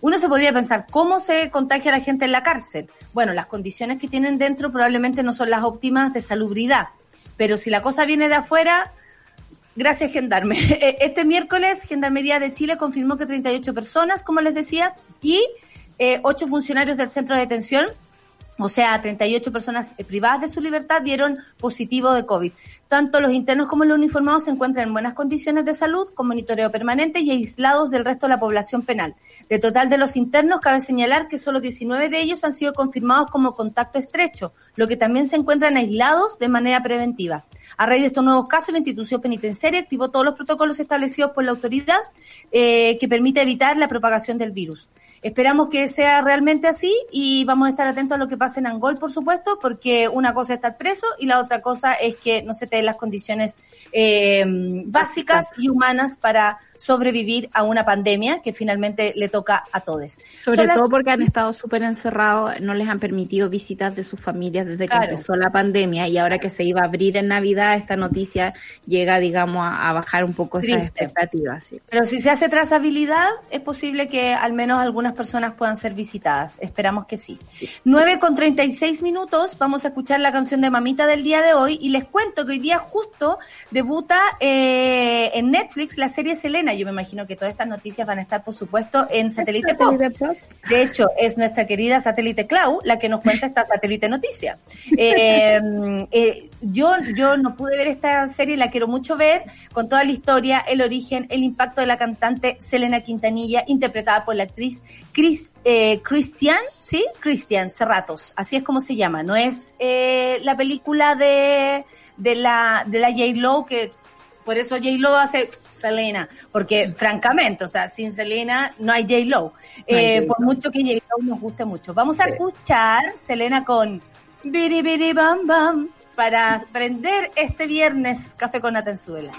Uno se podría pensar, ¿cómo se contagia la gente en la cárcel? Bueno, las condiciones que tienen dentro probablemente no son las óptimas de salubridad, pero si la cosa viene de afuera, gracias Gendarme. Este miércoles Gendarmería de Chile confirmó que 38 personas, como les decía, y eh, 8 funcionarios del centro de detención o sea, 38 personas eh, privadas de su libertad dieron positivo de COVID. Tanto los internos como los uniformados se encuentran en buenas condiciones de salud, con monitoreo permanente y aislados del resto de la población penal. De total de los internos, cabe señalar que solo 19 de ellos han sido confirmados como contacto estrecho, lo que también se encuentran aislados de manera preventiva. A raíz de estos nuevos casos, la institución penitenciaria activó todos los protocolos establecidos por la autoridad eh, que permite evitar la propagación del virus. Esperamos que sea realmente así y vamos a estar atentos a lo que pase en Angol, por supuesto, porque una cosa es estar preso y la otra cosa es que no se te den las condiciones eh, básicas y humanas para sobrevivir a una pandemia que finalmente le toca a todos. Sobre todo porque han estado súper encerrados, no les han permitido visitas de sus familias desde que empezó la pandemia y ahora que se iba a abrir en Navidad, esta noticia llega, digamos, a, bajar un poco esas expectativas. Pero si se hace trazabilidad, es posible que al menos algunas personas puedan ser visitadas. Esperamos que sí. 9 con 36 minutos, vamos a escuchar la canción de Mamita del día de hoy y les cuento que hoy día justo debuta eh, en Netflix la serie Selena. Yo me imagino que todas estas noticias van a estar, por supuesto, en Satélite Pop. De hecho, es nuestra querida Satélite Clau la que nos cuenta esta Satélite Noticia. Eh, eh, yo, yo no pude ver esta serie, la quiero mucho ver, con toda la historia, el origen, el impacto de la cantante Selena Quintanilla, interpretada por la actriz Chris, eh, Christian, ¿sí? Christian Cerratos, así es como se llama, no es eh, la película de, de la, de la J-Lo, que por eso J-Lo hace Selena, porque francamente, o sea, sin Selena no hay J-Lo, eh, por mucho que J-Lo nos guste mucho. Vamos a escuchar Selena con Biri Biri Bam Bam para prender este viernes Café con Atenzuela.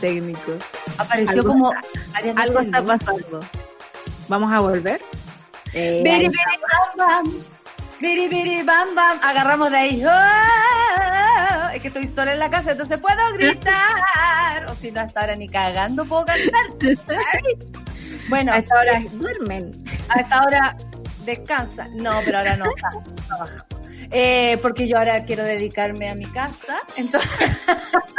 Técnico. Apareció como algo está pasando. ¿Vamos a volver? Eh, biri, biri, bam, bam. Biri, biri, bam, bam. Agarramos de ahí. ¡Oh! Es que estoy sola en la casa, entonces puedo gritar. o si no, hasta ahora ni cagando puedo cantar. bueno, a esta hora duermen. A esta hora descansa. No, pero ahora no. Eh, porque yo ahora quiero dedicarme a mi casa, entonces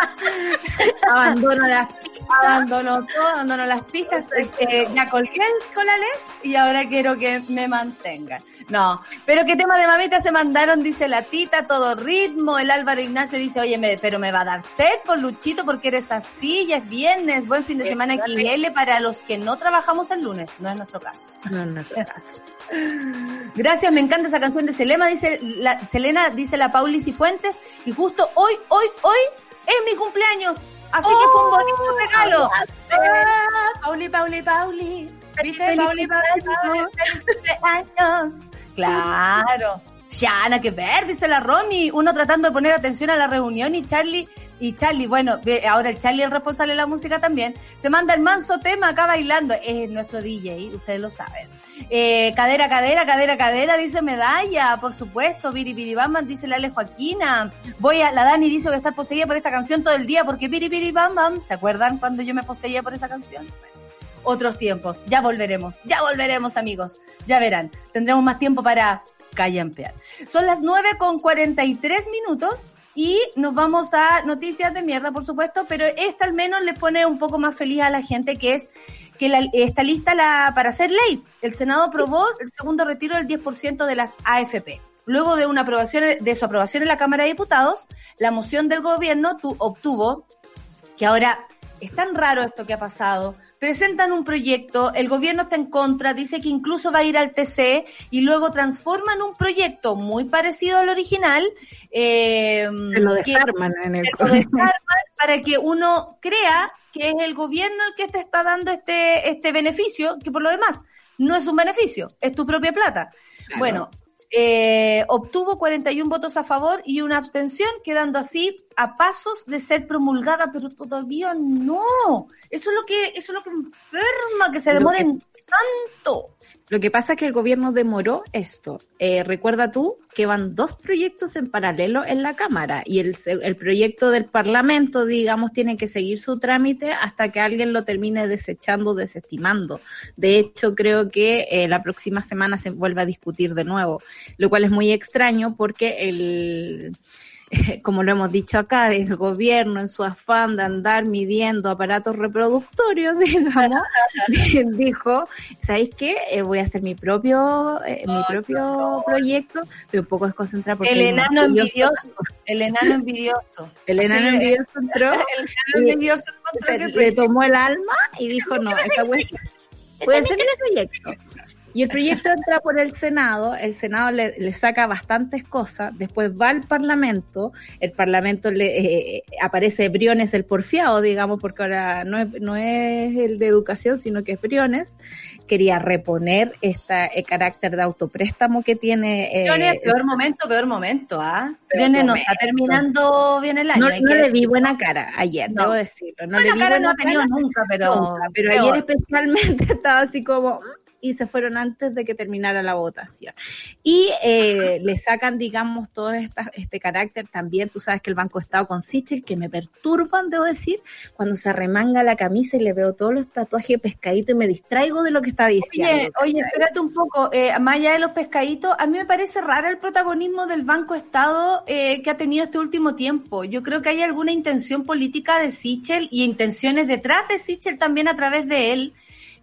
abandono las pistas, abandono todo, abandono las pistas, eh, ya colgué el colales y ahora quiero que me mantengan. No, pero qué tema de mamita se mandaron, dice la tita, todo ritmo, el Álvaro Ignacio dice, oye, me, pero me va a dar sed por Luchito porque eres así, ya es viernes, buen fin de semana XL para los que no trabajamos el lunes, no es nuestro caso. No es nuestro caso. Gracias, me encanta esa canción de Selena, dice la, Selena, dice la Pauli Cifuentes, y justo hoy, hoy, hoy es mi cumpleaños. Así que fue un bonito oh, regalo. Ah, Pauli, Pauli, Pauli. ¿Viste? Pauli, Pauli, Pauli. Feliz cumpleaños. Claro. Ya, nada que ver, dice la Romy. Uno tratando de poner atención a la reunión y Charlie, y Charlie, bueno, ahora el Charlie es el responsable de la música también, se manda el manso tema acá bailando. Es nuestro DJ, ustedes lo saben. Eh, cadera, cadera, cadera, cadera, dice Medalla, por supuesto. Biri, bam, dice Lale Joaquina. Voy a, la Dani dice voy a estar poseída por esta canción todo el día porque biri, bam. ¿Se acuerdan cuando yo me poseía por esa canción? otros tiempos. Ya volveremos, ya volveremos, amigos. Ya verán, tendremos más tiempo para callampear. Son las 9 con 43 minutos y nos vamos a noticias de mierda, por supuesto, pero esta al menos le pone un poco más feliz a la gente, que es que la, está lista la, para hacer ley. El Senado aprobó el segundo retiro del 10% de las AFP. Luego de una aprobación, de su aprobación en la Cámara de Diputados, la moción del gobierno tu, obtuvo que ahora es tan raro esto que ha pasado. Presentan un proyecto, el gobierno está en contra, dice que incluso va a ir al TC y luego transforman un proyecto muy parecido al original. Eh, lo desarman en el lo desarman para que uno crea que es el gobierno el que te está dando este, este beneficio, que por lo demás no es un beneficio, es tu propia plata. Bueno, eh, obtuvo 41 votos a favor y una abstención, quedando así a pasos de ser promulgada, pero todavía no. Eso es lo que, eso es lo que enferma, que se demoren tanto. Lo que pasa es que el gobierno demoró esto. Eh, recuerda tú que van dos proyectos en paralelo en la Cámara y el, el, proyecto del Parlamento, digamos, tiene que seguir su trámite hasta que alguien lo termine desechando, desestimando. De hecho, creo que eh, la próxima semana se vuelve a discutir de nuevo, lo cual es muy extraño porque el como lo hemos dicho acá, el gobierno en su afán de andar midiendo aparatos reproductorios, digamos, dijo, ¿sabéis qué? Eh, voy a hacer mi propio, eh, mi propio proyecto, estoy un poco desconcentrada porque... El enano envidioso, el enano envidioso. El enano envidioso entró, el enano envidioso le tomó el alma y dijo, no, esta voy a hacer mi proyecto. Y el proyecto entra por el Senado, el Senado le, saca bastantes cosas, después va al Parlamento, el Parlamento le eh, aparece Briones el porfiado, digamos, porque ahora no es, no es el de educación, sino que es Briones, quería reponer esta, el carácter de autopréstamo que tiene. Eh, Briones, peor momento, peor momento, ¿ah? Briones no está terminando bien el año. No, le vi buena cara ayer, debo decirlo. No buena le cara no ha tenido nunca, pero, pero ayer especialmente estaba así como y se fueron antes de que terminara la votación. Y eh, le sacan, digamos, todo este carácter también, tú sabes que el Banco Estado con Sichel, que me perturban, debo decir, cuando se remanga la camisa y le veo todos los tatuajes pescadito y me distraigo de lo que está diciendo. Oye, oye espérate un poco, eh, más allá de los pescaditos, a mí me parece raro el protagonismo del Banco Estado eh, que ha tenido este último tiempo. Yo creo que hay alguna intención política de Sichel y intenciones detrás de Sichel también a través de él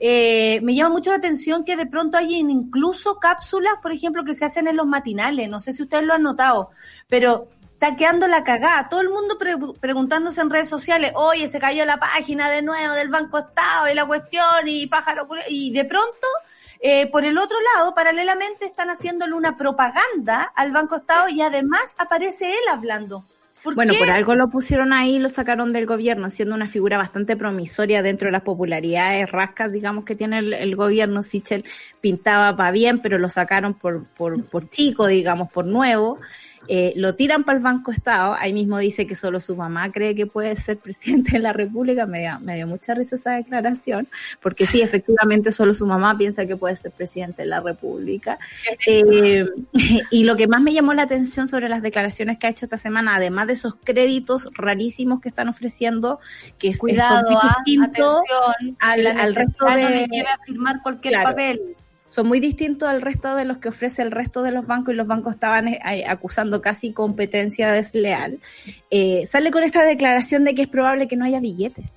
eh, me llama mucho la atención que de pronto hay incluso cápsulas, por ejemplo, que se hacen en los matinales. No sé si ustedes lo han notado, pero está quedando la cagada. Todo el mundo preguntándose en redes sociales, oye, se cayó la página de nuevo del Banco Estado y la cuestión y pájaro. Y de pronto, eh, por el otro lado, paralelamente están haciéndole una propaganda al Banco Estado y además aparece él hablando bueno, por algo lo pusieron ahí, lo sacaron del gobierno, siendo una figura bastante promisoria dentro de las popularidades rascas, digamos, que tiene el, gobierno. Sichel pintaba para bien, pero lo sacaron por, por, por chico, digamos, por nuevo. Eh, lo tiran para el Banco Estado, ahí mismo dice que solo su mamá cree que puede ser presidente de la República, me dio, me dio mucha risa esa declaración, porque sí, efectivamente solo su mamá piensa que puede ser presidente de la República. Eh, y lo que más me llamó la atención sobre las declaraciones que ha hecho esta semana, además de esos créditos rarísimos que están ofreciendo, que es, ah, distintos atención, al, que la al resto no de... le lleve a firmar cualquier Claro. papel. Son muy distintos al resto de los que ofrece el resto de los bancos y los bancos estaban eh, acusando casi competencia desleal, eh, sale con esta declaración de que es probable que no haya billetes.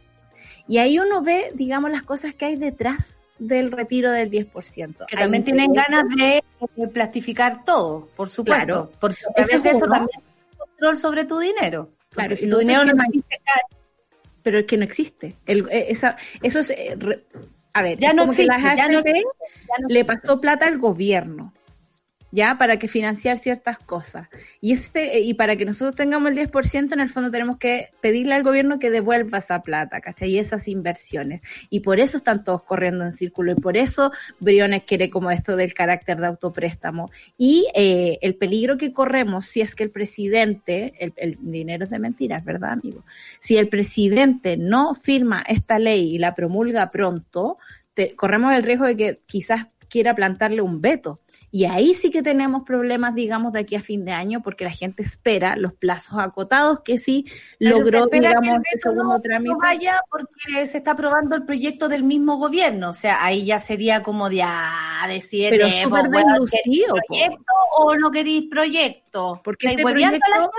Y ahí uno ve, digamos, las cosas que hay detrás del retiro del 10%. Que también tienen ganas de, de plastificar todo, por supuesto. Claro. Porque es eso también control sobre tu dinero. Porque Claro, si tu dinero no existe, pero es que no existe. El- eh, esa, eso es... re- a ver, Ya no existe, ya no AFP Ya no le pasó plata al gobierno, ¿ya? Para que financiar ciertas cosas. Y, este, y para que nosotros tengamos el 10%, en el fondo tenemos que pedirle al gobierno que devuelva esa plata, ¿cachai? Y esas inversiones. Y por eso están todos corriendo en círculo y por eso Briones quiere como esto del carácter de autopréstamo. Y eh, el peligro que corremos si es que el presidente, el, el dinero es de mentiras, ¿verdad, amigo? Si el presidente no firma esta ley y la promulga pronto, te- corremos el riesgo de que quizás quiera plantarle un veto. Y ahí sí que tenemos problemas, digamos, de aquí a fin de año, porque la gente espera los plazos acotados que sí Pero se logró, espera que el digamos, este segundo no- trámite. no vaya porque se está aprobando el proyecto del mismo gobierno. O sea, ahí ya sería como de ah, decir, Pero eh, súper pues, bueno, deslucido, ¿queréis po. proyecto o no queréis proyecto? Porque este hueveando a la proyecto-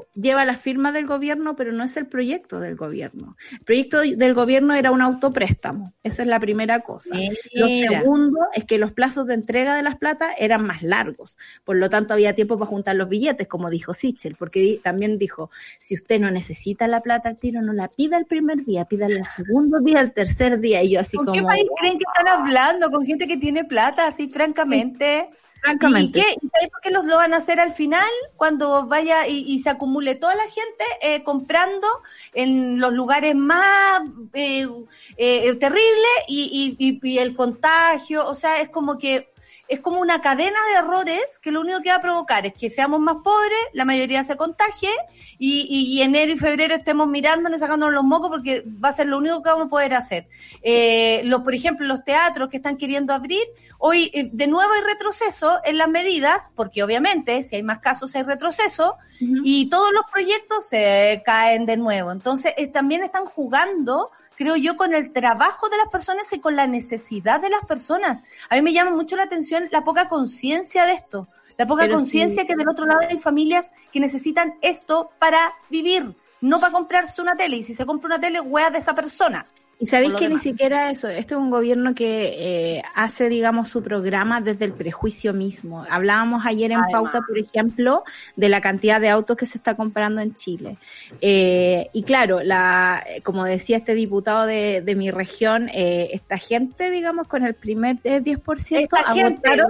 gente, lleva la firma del gobierno, pero no es el proyecto del gobierno. El proyecto del gobierno era un autopréstamo. Esa es la primera cosa. Lo segundo es que los plazos de entrega de las plata eran más largos. Por lo tanto, había tiempo para juntar los billetes, como dijo Sichel, porque también dijo, si usted no necesita la plata al tiro, no la pida el primer día, pídala el segundo día, el tercer día. Y yo así ¿Con como, qué país creen que están hablando? ¿Con gente que tiene plata, así francamente? francamente, ¿Y, qué? ¿Y sabes por qué los lo van a hacer al final? Cuando vaya y, y se acumule toda la gente eh, comprando en los lugares más eh, eh, terribles y, y- y- y el contagio, o sea, es como que es como una cadena de errores que lo único que va a provocar es que seamos más pobres, la mayoría se contagie y, y- y enero y febrero estemos mirándonos y sacándonos los mocos porque va a ser lo único que vamos a poder hacer. Eh, los, por ejemplo, los teatros que están queriendo abrir, hoy eh, de nuevo hay retroceso en las medidas, porque obviamente si hay más casos hay retroceso y todos los proyectos se caen de nuevo. Entonces eh, también están jugando creo yo, con el trabajo de las personas y con la necesidad de las personas. A mí me llama mucho la atención la poca conciencia de esto, la poca conciencia sí. que del otro lado hay familias que necesitan esto para vivir, no para comprarse una tele. Y si se compra una tele, wea de esa persona. Y sabéis que ni siquiera eso, este es un gobierno que eh, hace, digamos, su programa desde el prejuicio mismo. Hablábamos ayer en Además. pauta, por ejemplo, de la cantidad de autos que se está comprando en Chile. Eh, y claro, la, eh, como decía este diputado de, de mi región, eh, esta gente, digamos, con el primer eh, 10%, Esta gente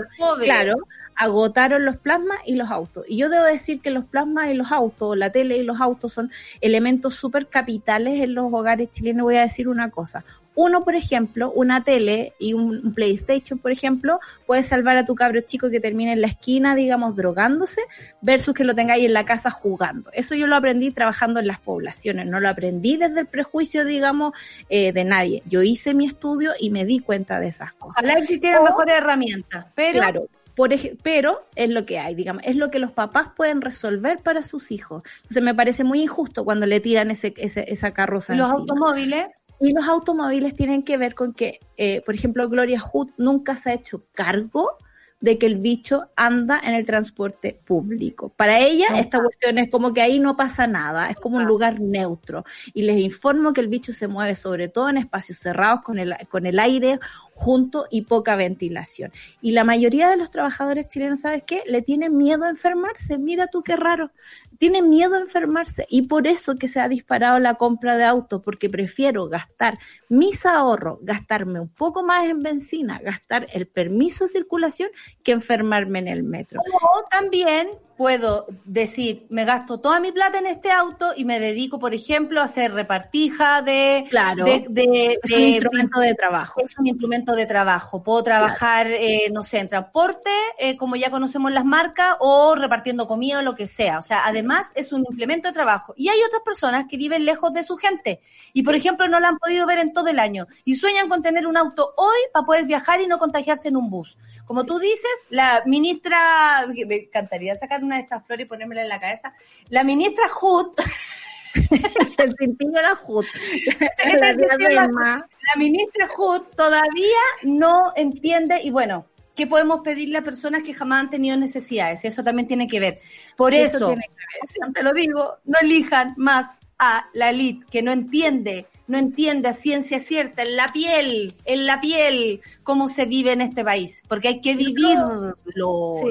claro, agotaron los plasmas y los autos. Y yo debo decir que los plasmas y los autos, la tele y los autos son elementos súper capitales en los hogares chilenos. Voy a decir una cosa. Uno, por ejemplo, una tele y un PlayStation, por ejemplo, puede salvar a tu cabro chico que termine en la esquina, digamos, drogándose, versus que lo tengáis en la casa jugando. Eso yo lo aprendí trabajando en las poblaciones, no lo aprendí desde el prejuicio, digamos, eh, de nadie. Yo hice mi estudio y me di cuenta de esas cosas. Ojalá existieran mejores herramientas. Pero Claro. Por pero es lo que hay, digamos, es lo que los papás pueden resolver para sus hijos. Entonces me parece muy injusto cuando le tiran ese, ese- esa carroza. los encima. automóviles, Y los automóviles tienen que ver con que, eh, por ejemplo, Gloria Hood nunca se ha hecho cargo de que el bicho anda en el transporte público. Para ella, No. esta cuestión es como que ahí no pasa nada, es como un lugar neutro. Y les informo que el bicho se mueve sobre todo en espacios cerrados con el, con el aire junto y poca ventilación. Y la mayoría de los trabajadores chilenos, ¿sabes qué? Le tienen miedo a enfermarse. Mira tú qué raro. Tienen miedo a enfermarse. Y por eso que se ha disparado la compra de autos, porque prefiero gastar mis ahorros, gastarme un poco más en benzina, gastar el permiso de circulación que enfermarme en el metro. o también puedo decir, me gasto toda mi plata en este auto y me dedico, por ejemplo, a hacer repartija de... Claro, de, es un instrumento de trabajo. Es un instrumento de trabajo. Puedo trabajar, eh, no sé, en transporte, eh, como ya conocemos las marcas, o repartiendo comida o lo que sea. O sea, además es un implemento de trabajo. Y hay otras personas que viven lejos de su gente y, por ejemplo, no la han podido ver en todo el año y sueñan con tener un auto hoy para poder viajar y no contagiarse en un bus. Como tú dices, la ministra, me encantaría sacar una de estas flores y ponérmela en la cabeza. La ministra Hood, el cintillo la Hood, la, la, ministra Hood todavía no entiende y bueno, ¿qué podemos pedirle a personas que jamás han tenido necesidades? Eso también tiene que ver. Por eso, siempre lo digo, no elijan más a la elite que no entiende, no entiende a ciencia cierta, en la piel, en la piel, cómo se vive en este país, porque hay que vivirlo,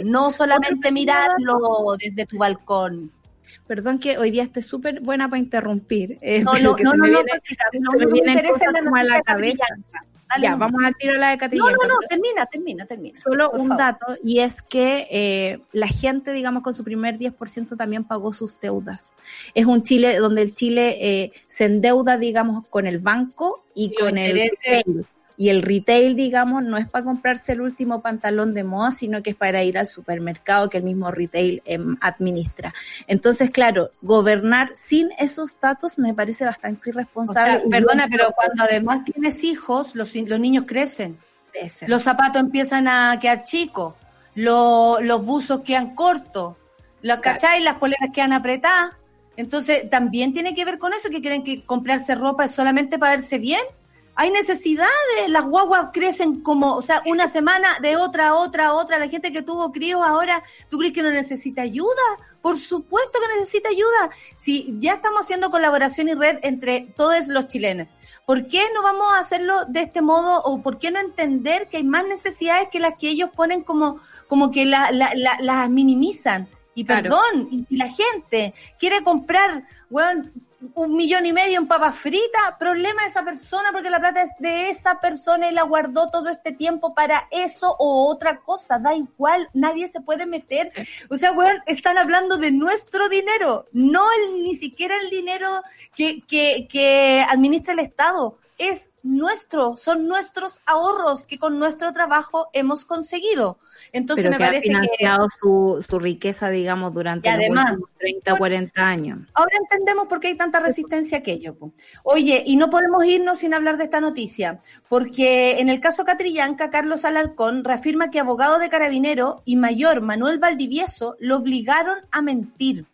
no solamente mirarlo desde tu balcón. Perdón que hoy día esté súper buena para interrumpir. Eh, no, no, no, no, no, me la cabeza ya, vamos a tirar la de Catrillanca. No, no, no, termina, termina, termina. Solo un dato, y es que eh, la gente, digamos, con su primer 10% también pagó sus deudas. Es un Chile donde el Chile eh, se endeuda, digamos, con el banco y, con el y el retail, digamos, no es para comprarse el último pantalón de moda, sino que es para ir al supermercado que el mismo retail em, administra. Entonces, claro, gobernar sin esos datos me parece bastante irresponsable. perdona, pero cuando además tienes hijos, los, los niños crecen. Los zapatos empiezan a quedar chicos, los, los buzos quedan cortos, los claro. Las poleras quedan apretadas. Entonces, también tiene que ver con eso, que creen que comprarse ropa es solamente para verse bien hay necesidades, las guaguas crecen como, o sea, una semana de otra, otra, otra. La gente que tuvo críos ahora, ¿tú crees que no necesita ayuda? Por supuesto que necesita ayuda. Si ya estamos haciendo colaboración y red entre todos los chilenos, ¿por qué no vamos a hacerlo de este modo o por qué no entender que hay más necesidades que las que ellos ponen como, como que las la, minimizan? Y perdón, y si la gente quiere comprar, bueno, un millón y medio en papas fritas, problema de esa persona porque la plata es de esa persona y la guardó todo este tiempo para eso o otra cosa, da igual, nadie se puede meter. O sea, weón, están hablando de nuestro dinero, no el, ni siquiera el dinero que, que, que administra el Estado, es nuestro, son nuestros ahorros que con nuestro trabajo hemos conseguido. Entonces me parece ha financiado Su, su riqueza, digamos, durante además, los 30 o 40 años. Ahora entendemos por qué hay tanta resistencia a aquello. Oye, y no podemos irnos sin hablar de esta noticia, porque en el caso Catrillanca, Carlos Alarcón reafirma que abogado de carabinero y mayor Manuel Valdivieso lo obligaron a mentir.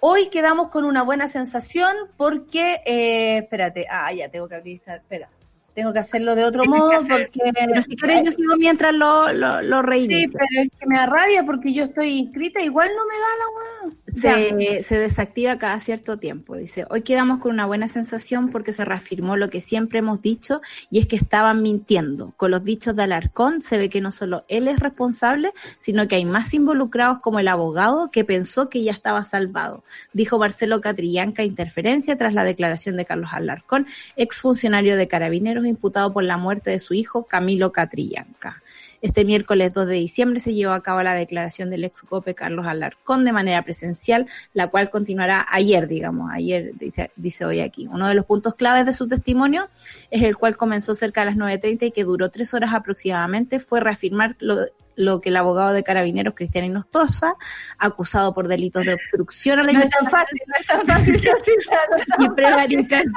Hoy quedamos con una buena sensación porque, eh, espérate, ah, ya tengo que abrir esta, espera, tengo que hacerlo de otro modo porque... Pero si quieres yo sigo mientras lo, lo, lo Sí, pero es que me da rabia porque yo estoy inscrita, igual no me da la weá. Se, desactiva cada cierto tiempo. Dice, hoy quedamos con una buena sensación porque se reafirmó lo que siempre hemos dicho y es que estaban mintiendo. Con los dichos de Alarcón se ve que no solo él es responsable, sino que hay más involucrados como el abogado que pensó que ya estaba salvado. Dijo Marcelo Catrillanca interferencia tras la declaración de Carlos Alarcón, exfuncionario de Carabineros imputado por la muerte de su hijo Camilo Catrillanca. Este miércoles 2 de diciembre se llevó a cabo la declaración del ex COPE Carlos Alarcón de manera presencial, la cual continuará ayer, digamos, ayer dice, dice, hoy aquí. Uno de los puntos claves de su testimonio es el cual comenzó cerca de las 9.30 y que duró tres horas aproximadamente, fue reafirmar lo, lo que el abogado de carabineros Cristian Inostosa, acusado por delitos de obstrucción a la no es tan fácil, no es tan fácil y prevaricación,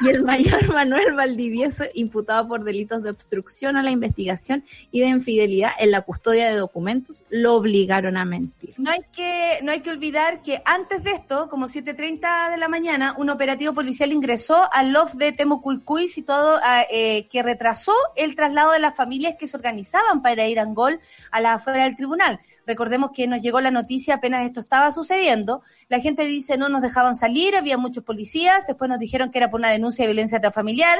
y el mayor Manuel Valdivieso, imputado por delitos de obstrucción a la investigación y de infidelidad en la custodia de documentos, lo obligaron a mentir. No hay que, no hay que olvidar que antes de esto, como 7.30 de la mañana, un operativo policial ingresó al loft de Temucuicuy situado eh, que retrasó el traslado de las familias que se organizaban para ir a Angol a la afuera del tribunal. Recordemos que nos llegó la noticia apenas esto estaba sucediendo. La gente dice no nos dejaban salir, había muchos policías, después nos dijeron que era por una denuncia de violencia intrafamiliar.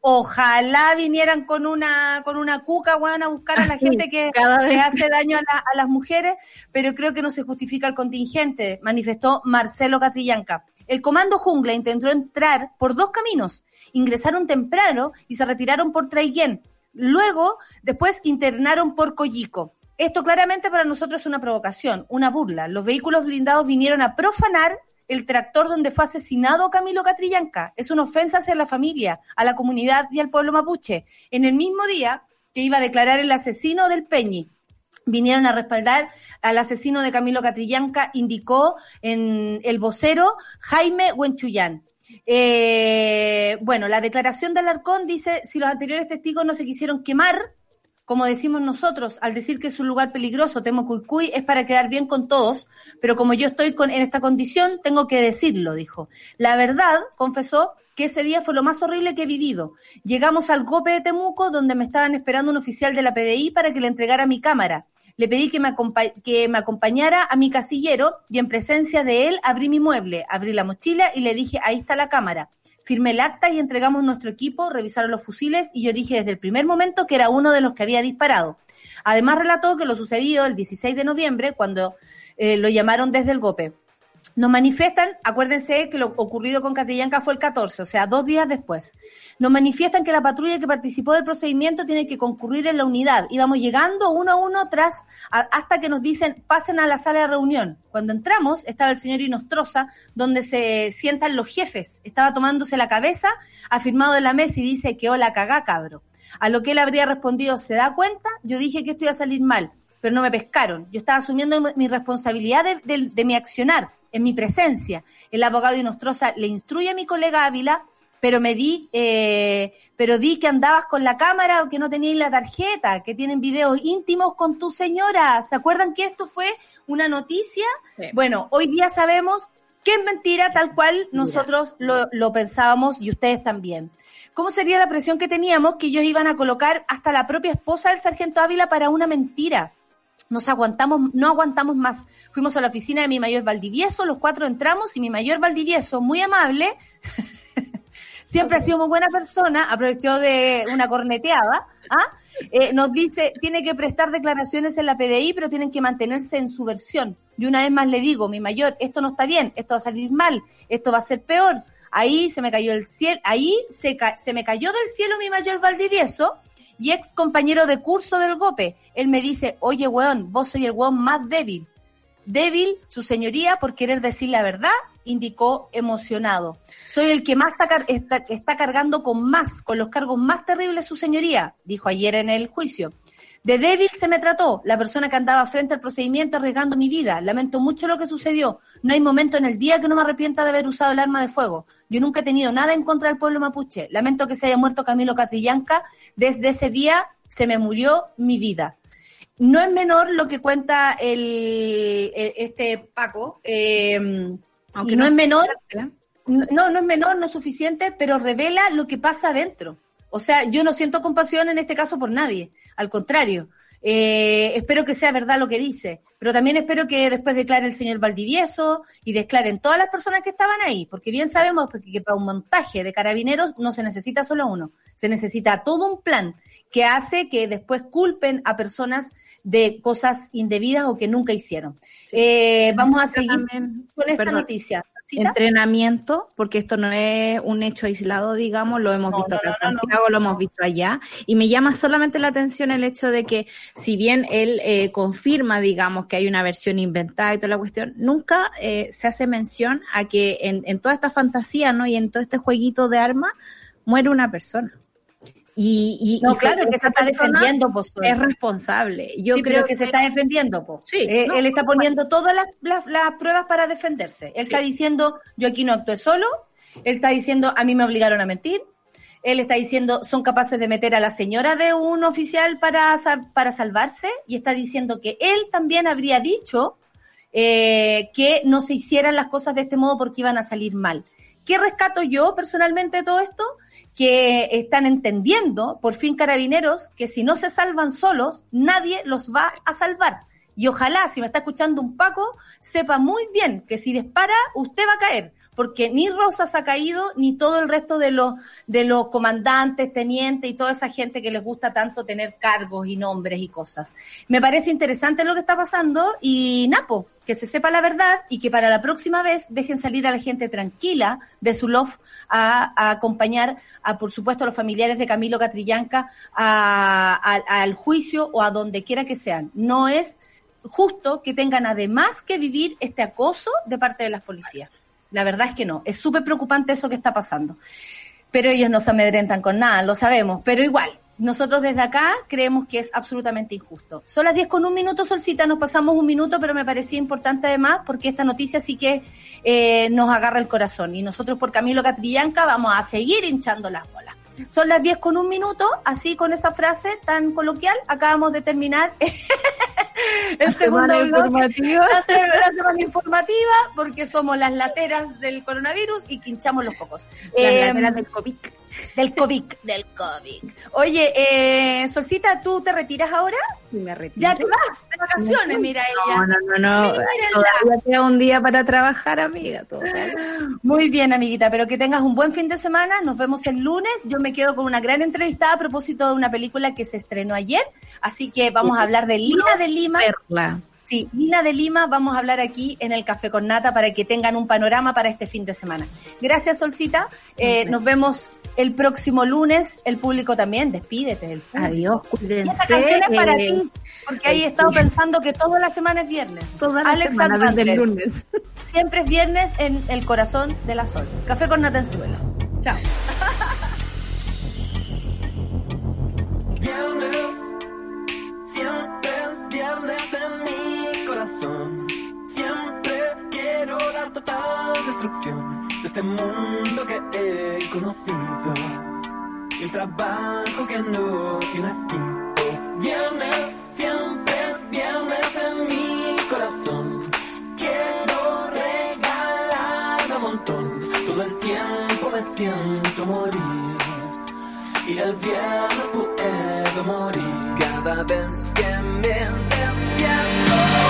Ojalá vinieran con una con una cuca, weón, a buscar a la gente que, que hace daño a, a, las mujeres, pero creo que no se justifica el contingente, manifestó Marcelo Catrillanca. El comando jungla intentó entrar por dos caminos. Ingresaron temprano y se retiraron por Traiguén. Luego, después internaron por Collico. Esto claramente para nosotros es una provocación, una burla. Los vehículos blindados vinieron a profanar el tractor donde fue asesinado Camilo Catrillanca. Es una ofensa hacia la familia, a la comunidad y al pueblo mapuche. En el mismo día que iba a declarar el asesino del Peñi, vinieron a respaldar al asesino de Camilo Catrillanca, indicó en el vocero Jaime Huenchuyán. Eh, bueno, la declaración de Alarcón dice, si los anteriores testigos no se quisieron quemar, como decimos nosotros, al decir que es un lugar peligroso, temo cuy es para quedar bien con todos, pero como yo estoy con, en esta condición, tengo que decirlo, dijo. La verdad, confesó, que ese día fue lo más horrible que he vivido. Llegamos al GOPE de Temuco, donde me estaban esperando un oficial de la PDI para que le entregara mi cámara. Le pedí que me, que me acompañara a mi casillero y en presencia de él abrí mi mueble, abrí la mochila y le dije, ahí está la cámara firmé el acta y entregamos nuestro equipo, revisaron los fusiles y yo dije desde el primer momento que era uno de los que había disparado. Además relató que lo sucedido el 16 de noviembre cuando eh, lo llamaron desde el GOPE. Nos manifiestan, acuérdense que lo ocurrido con Catrillanca fue el 14, o sea, dos días después. Nos manifiestan que la patrulla que participó del procedimiento tiene que concurrir en la unidad. Íbamos llegando uno a uno tras, hasta que nos dicen, pasen a la sala de reunión. Cuando entramos, estaba el señor Inostroza, donde se sientan los jefes. Estaba tomándose la cabeza, afirmado de la mesa y dice que hola cagá, cabro. A lo que él habría respondido, ¿se da cuenta? Yo dije que esto iba a salir mal, pero no me pescaron. Yo estaba asumiendo mi responsabilidad de mi accionar en mi presencia. El abogado Inostroza le instruye a mi colega Ávila, pero me di, eh, pero di que andabas con la cámara o que no tenías la tarjeta, que tienen videos íntimos con tu señora. ¿Se acuerdan que esto fue una noticia? Bueno, hoy día sabemos que es mentira tal cual nosotros lo, lo pensábamos y ustedes también. ¿Cómo sería la presión que teníamos que ellos iban a colocar hasta la propia esposa del sargento Ávila para una mentira? Nos aguantamos, no aguantamos más. Fuimos a la oficina de mi mayor Valdivieso, los cuatro entramos y mi mayor Valdivieso, muy amable, siempre ha sido muy buena persona, aprovechó de una corneteada, ¿ah? eh, nos dice, tiene que prestar declaraciones en la PDI, pero tienen que mantenerse en su versión. Y una vez más le digo, mi mayor, esto no está bien, esto va a salir mal, esto va a ser peor. Ahí se me cayó el cielo, ahí se, se me cayó del cielo mi mayor Valdivieso, y ex compañero de curso del GOPE. Él me dice, oye, weón, vos soy el weón más débil. Débil, su señoría, por querer decir la verdad, indicó emocionado. Soy el que más está, está cargando con más, con los cargos más terribles, su señoría, dijo ayer en el juicio. De débil se me trató, la persona que andaba frente al procedimiento arriesgando mi vida. Lamento mucho lo que sucedió. No hay momento en el día que no me arrepienta de haber usado el arma de fuego. Yo nunca he tenido nada en contra del pueblo mapuche. Lamento que se haya muerto Camilo Catrillanca. Desde ese día se me murió mi vida. No es menor lo que cuenta el, este Paco, eh, aunque no, es menor, no, no es menor, no es suficiente, pero revela lo que pasa adentro. O sea, yo no siento compasión en este caso por nadie, al contrario. Eh, espero que sea verdad lo que dice, pero también espero que después declare el señor Valdivieso y declaren todas las personas que estaban ahí, porque bien sabemos que para un montaje de carabineros no se necesita solo uno, se necesita todo un plan que hace que después culpen a personas de cosas indebidas o que nunca hicieron. Eh, vamos a seguir con esta noticia entrenamiento, porque esto no es un hecho aislado, digamos, lo hemos visto acá en Santiago, lo hemos visto allá, y me llama solamente la atención el hecho de que, si bien él eh, confirma, digamos, que hay una versión inventada y toda la cuestión, nunca eh, se hace mención a que en, en toda esta fantasía, ¿no? Y en todo este jueguito de armas, muere una persona. Y, no, claro, que se está defendiendo, pues, es responsable. Yo creo que, se está defendiendo, pues. Sí, eh, él está poniendo todas las, las, pruebas para defenderse. Él está diciendo, yo aquí no actué solo. Él está diciendo, a mí me obligaron a mentir. Él está diciendo, son capaces de meter a la señora de un oficial para, para salvarse. Y está diciendo que él también habría dicho eh, que no se hicieran las cosas de este modo porque iban a salir mal. ¿Qué rescato yo personalmente de todo esto? Que están entendiendo, por fin carabineros, que si no se salvan solos, nadie los va a salvar. Y ojalá, si me está escuchando un Paco, sepa muy bien que si dispara, usted va a caer, porque ni Rosas ha caído, ni todo el resto de los, de los comandantes, tenientes y toda esa gente que les gusta tanto tener cargos y nombres y cosas. Me parece interesante lo que está pasando y Napo, que se sepa la verdad y que para la próxima vez dejen salir a la gente tranquila de su loft a, acompañar a, por supuesto, a los familiares de Camilo Catrillanca al juicio o a donde quiera que sean. No es justo que tengan además que vivir este acoso de parte de las policías. La verdad es que no. Es súper preocupante eso que está pasando. Pero ellos no se amedrentan con nada, lo sabemos. Pero igual, nosotros desde acá creemos que es absolutamente injusto. Son las 10 con un minuto, Solcita, nos pasamos un minuto, pero me parecía importante además porque esta noticia sí que eh, nos agarra el corazón. Y nosotros por Camilo Catrillanca vamos a seguir hinchando las bolas. Son las 10 con un minuto, así con esa frase tan coloquial, acabamos de terminar el segundo semana informativa. La, semana informativa, porque somos las lateras del coronavirus y quinchamos los cocos. Las eh, lateras del COVID. Del COVID, del COVID. Oye, eh, Solcita, ¿tú te retiras ahora? Me retiro. Ya te vas de vacaciones, mira ella. No, no, no, no. Todavía queda un día para trabajar, amiga. Muy bien, amiguita, pero que tengas un buen fin de semana. Nos vemos el lunes. Yo me quedo con una gran entrevista a propósito de una película que se estrenó ayer. Así que vamos a hablar de Lina de Lima. Sí, Lina de Lima, vamos a hablar aquí en el Café con Nata para que tengan un panorama para este fin de semana. Gracias, Solcita. Eh, nos vemos el próximo lunes. El público también, despídete del público. Adiós, cuídense. Y esta canción es para eh, ti, porque ahí he estado pensando que toda la semana es viernes. Toda la Alex semana, desde lunes. Siempre es viernes en el corazón de la sol. Café con Nata en suelo. Chao. Viernes, siempre es viernes en mi Siempre quiero la total destrucción de este mundo que he conocido. El trabajo que no tiene fin. viernes, siempre es viernes en mi corazón. Quiero regalar un montón. Todo el tiempo me siento morir. Y el viernes puedo morir cada vez que me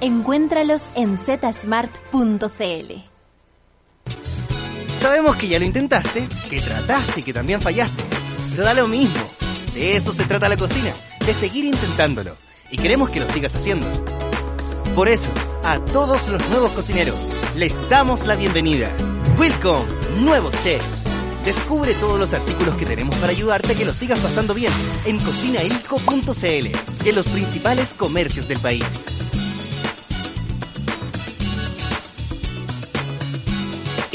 Encuéntralos en zsmart.cl. Sabemos que ya lo intentaste, que trataste y que también fallaste. Pero da lo mismo. De eso se trata la cocina, de seguir intentándolo. Y queremos que lo sigas haciendo. Por eso, a todos los nuevos cocineros, les damos la bienvenida. Welcome, nuevos chefs. Descubre todos los artículos que tenemos para ayudarte a que lo sigas pasando bien en cocinailco.cl y en los principales comercios del país.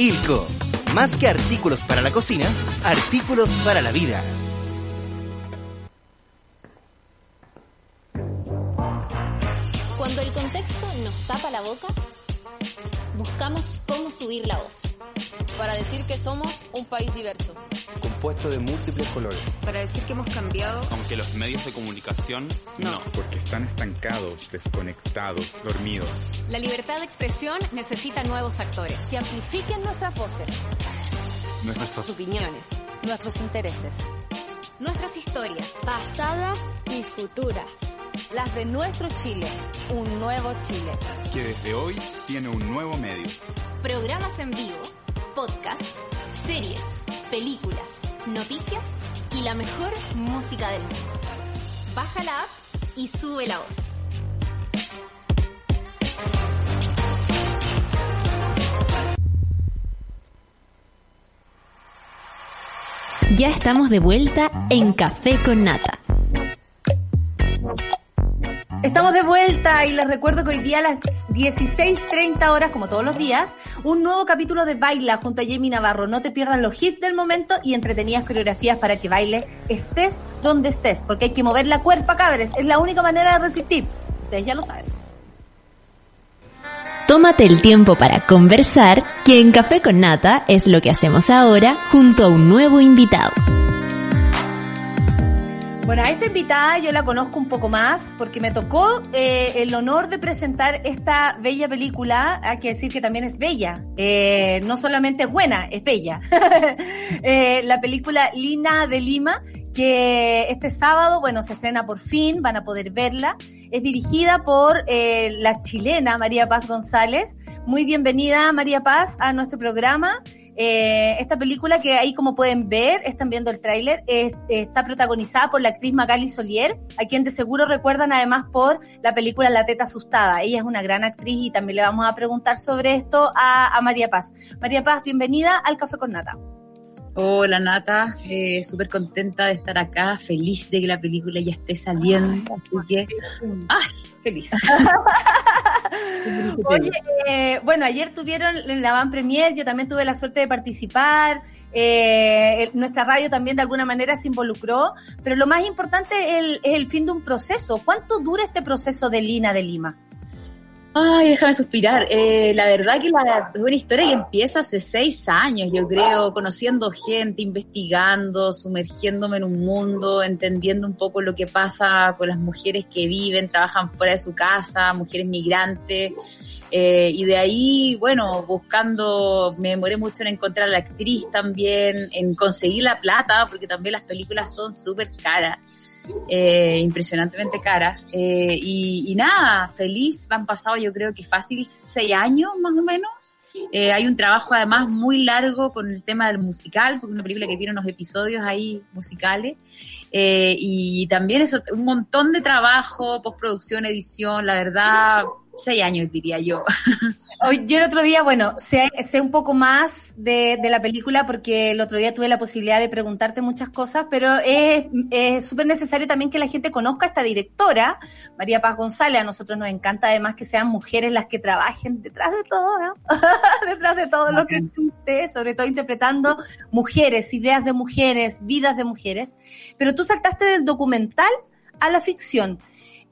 Ilco, más que artículos para la cocina, artículos para la vida. Cuando el contexto nos tapa la boca, buscamos cómo subir la voz. para decir que somos un país diverso. compuesto de múltiples colores, Para decir que hemos cambiado, Aunque los medios de comunicación No. porque están estancados, desconectados, dormidos. La libertad de expresión necesita nuevos actores. que amplifiquen nuestras voces, Nuestras opiniones, nuestros intereses, Nuestras historias. pasadas y futuras. las de nuestro Chile, un nuevo Chile. Que desde hoy tiene un nuevo medio. Programas en vivo, podcast, series, películas, noticias y la mejor música del mundo. Baja la app y sube la voz. Ya estamos de vuelta en Café con Nata. Estamos de vuelta y les recuerdo que hoy día a las 16.30 horas, como todos los días, un nuevo capítulo de Baila junto a Jamie Navarro. No te pierdas los hits del momento y entretenidas coreografías para que baile estés donde estés, porque hay que mover la cuerpa, cabres. Es la única manera de resistir. Ustedes ya lo saben. Tómate el tiempo para conversar, que en Café con Nata es lo que hacemos ahora junto a un nuevo invitado. Bueno, a esta invitada yo la conozco un poco más porque me tocó eh, el honor de presentar esta bella película. Hay que decir que también es bella. Eh, no solamente es buena, es bella. Eh, la película Lina de Lima, que este sábado, bueno, se estrena por fin, van a poder verla. Es dirigida por eh, la chilena María Paz González. Muy bienvenida, María Paz, a nuestro programa. Eh, esta película que ahí como pueden ver, están viendo el tráiler, es- está protagonizada por la actriz Magali Solier, a quien de seguro recuerdan además por la película La Teta Asustada. Ella es una gran actriz y también le vamos a preguntar sobre esto a, a María Paz. María Paz, bienvenida al Café con Nata. Hola Nata, eh, súper contenta de estar acá, feliz de que la película ya esté saliendo, así que, ¡ay! Feliz. Oye, eh, bueno, ayer tuvieron la Van Premier, yo también tuve la suerte de participar. eh, nuestra radio también de alguna manera se involucró, pero lo más importante es el, es el fin de un proceso. ¿Cuánto dura este proceso de Lina de Lima? Ay, déjame suspirar. Eh, la verdad que la, es una historia que empieza hace seis años, yo creo, conociendo gente, investigando, sumergiéndome en un mundo, entendiendo un poco lo que pasa con las mujeres que viven, trabajan fuera de su casa, mujeres migrantes. Eh, y de ahí, bueno, buscando, me demoré mucho en encontrar a la actriz también, en conseguir la plata, porque también las películas son súper caras eh, impresionantemente caras. Eh, y, nada, feliz, han pasado yo creo que fácil seis años más o menos. Eh, hay un trabajo además muy largo con el tema del musical, porque es una película que tiene unos episodios ahí musicales. Eh, y también eso, un montón de trabajo, postproducción, edición, la verdad, seis años diría yo. Hoy, yo el otro día, bueno, sé, sé un poco más de, de la película porque el otro día tuve la posibilidad de preguntarte muchas cosas, pero es es súper necesario también que la gente conozca a esta directora, María Paz González. A nosotros nos encanta además que sean mujeres las que trabajen detrás de todo, ¿no? detrás de todo lo que existe, sobre todo interpretando mujeres, ideas de mujeres, vidas de mujeres. Pero tú saltaste del documental a la ficción.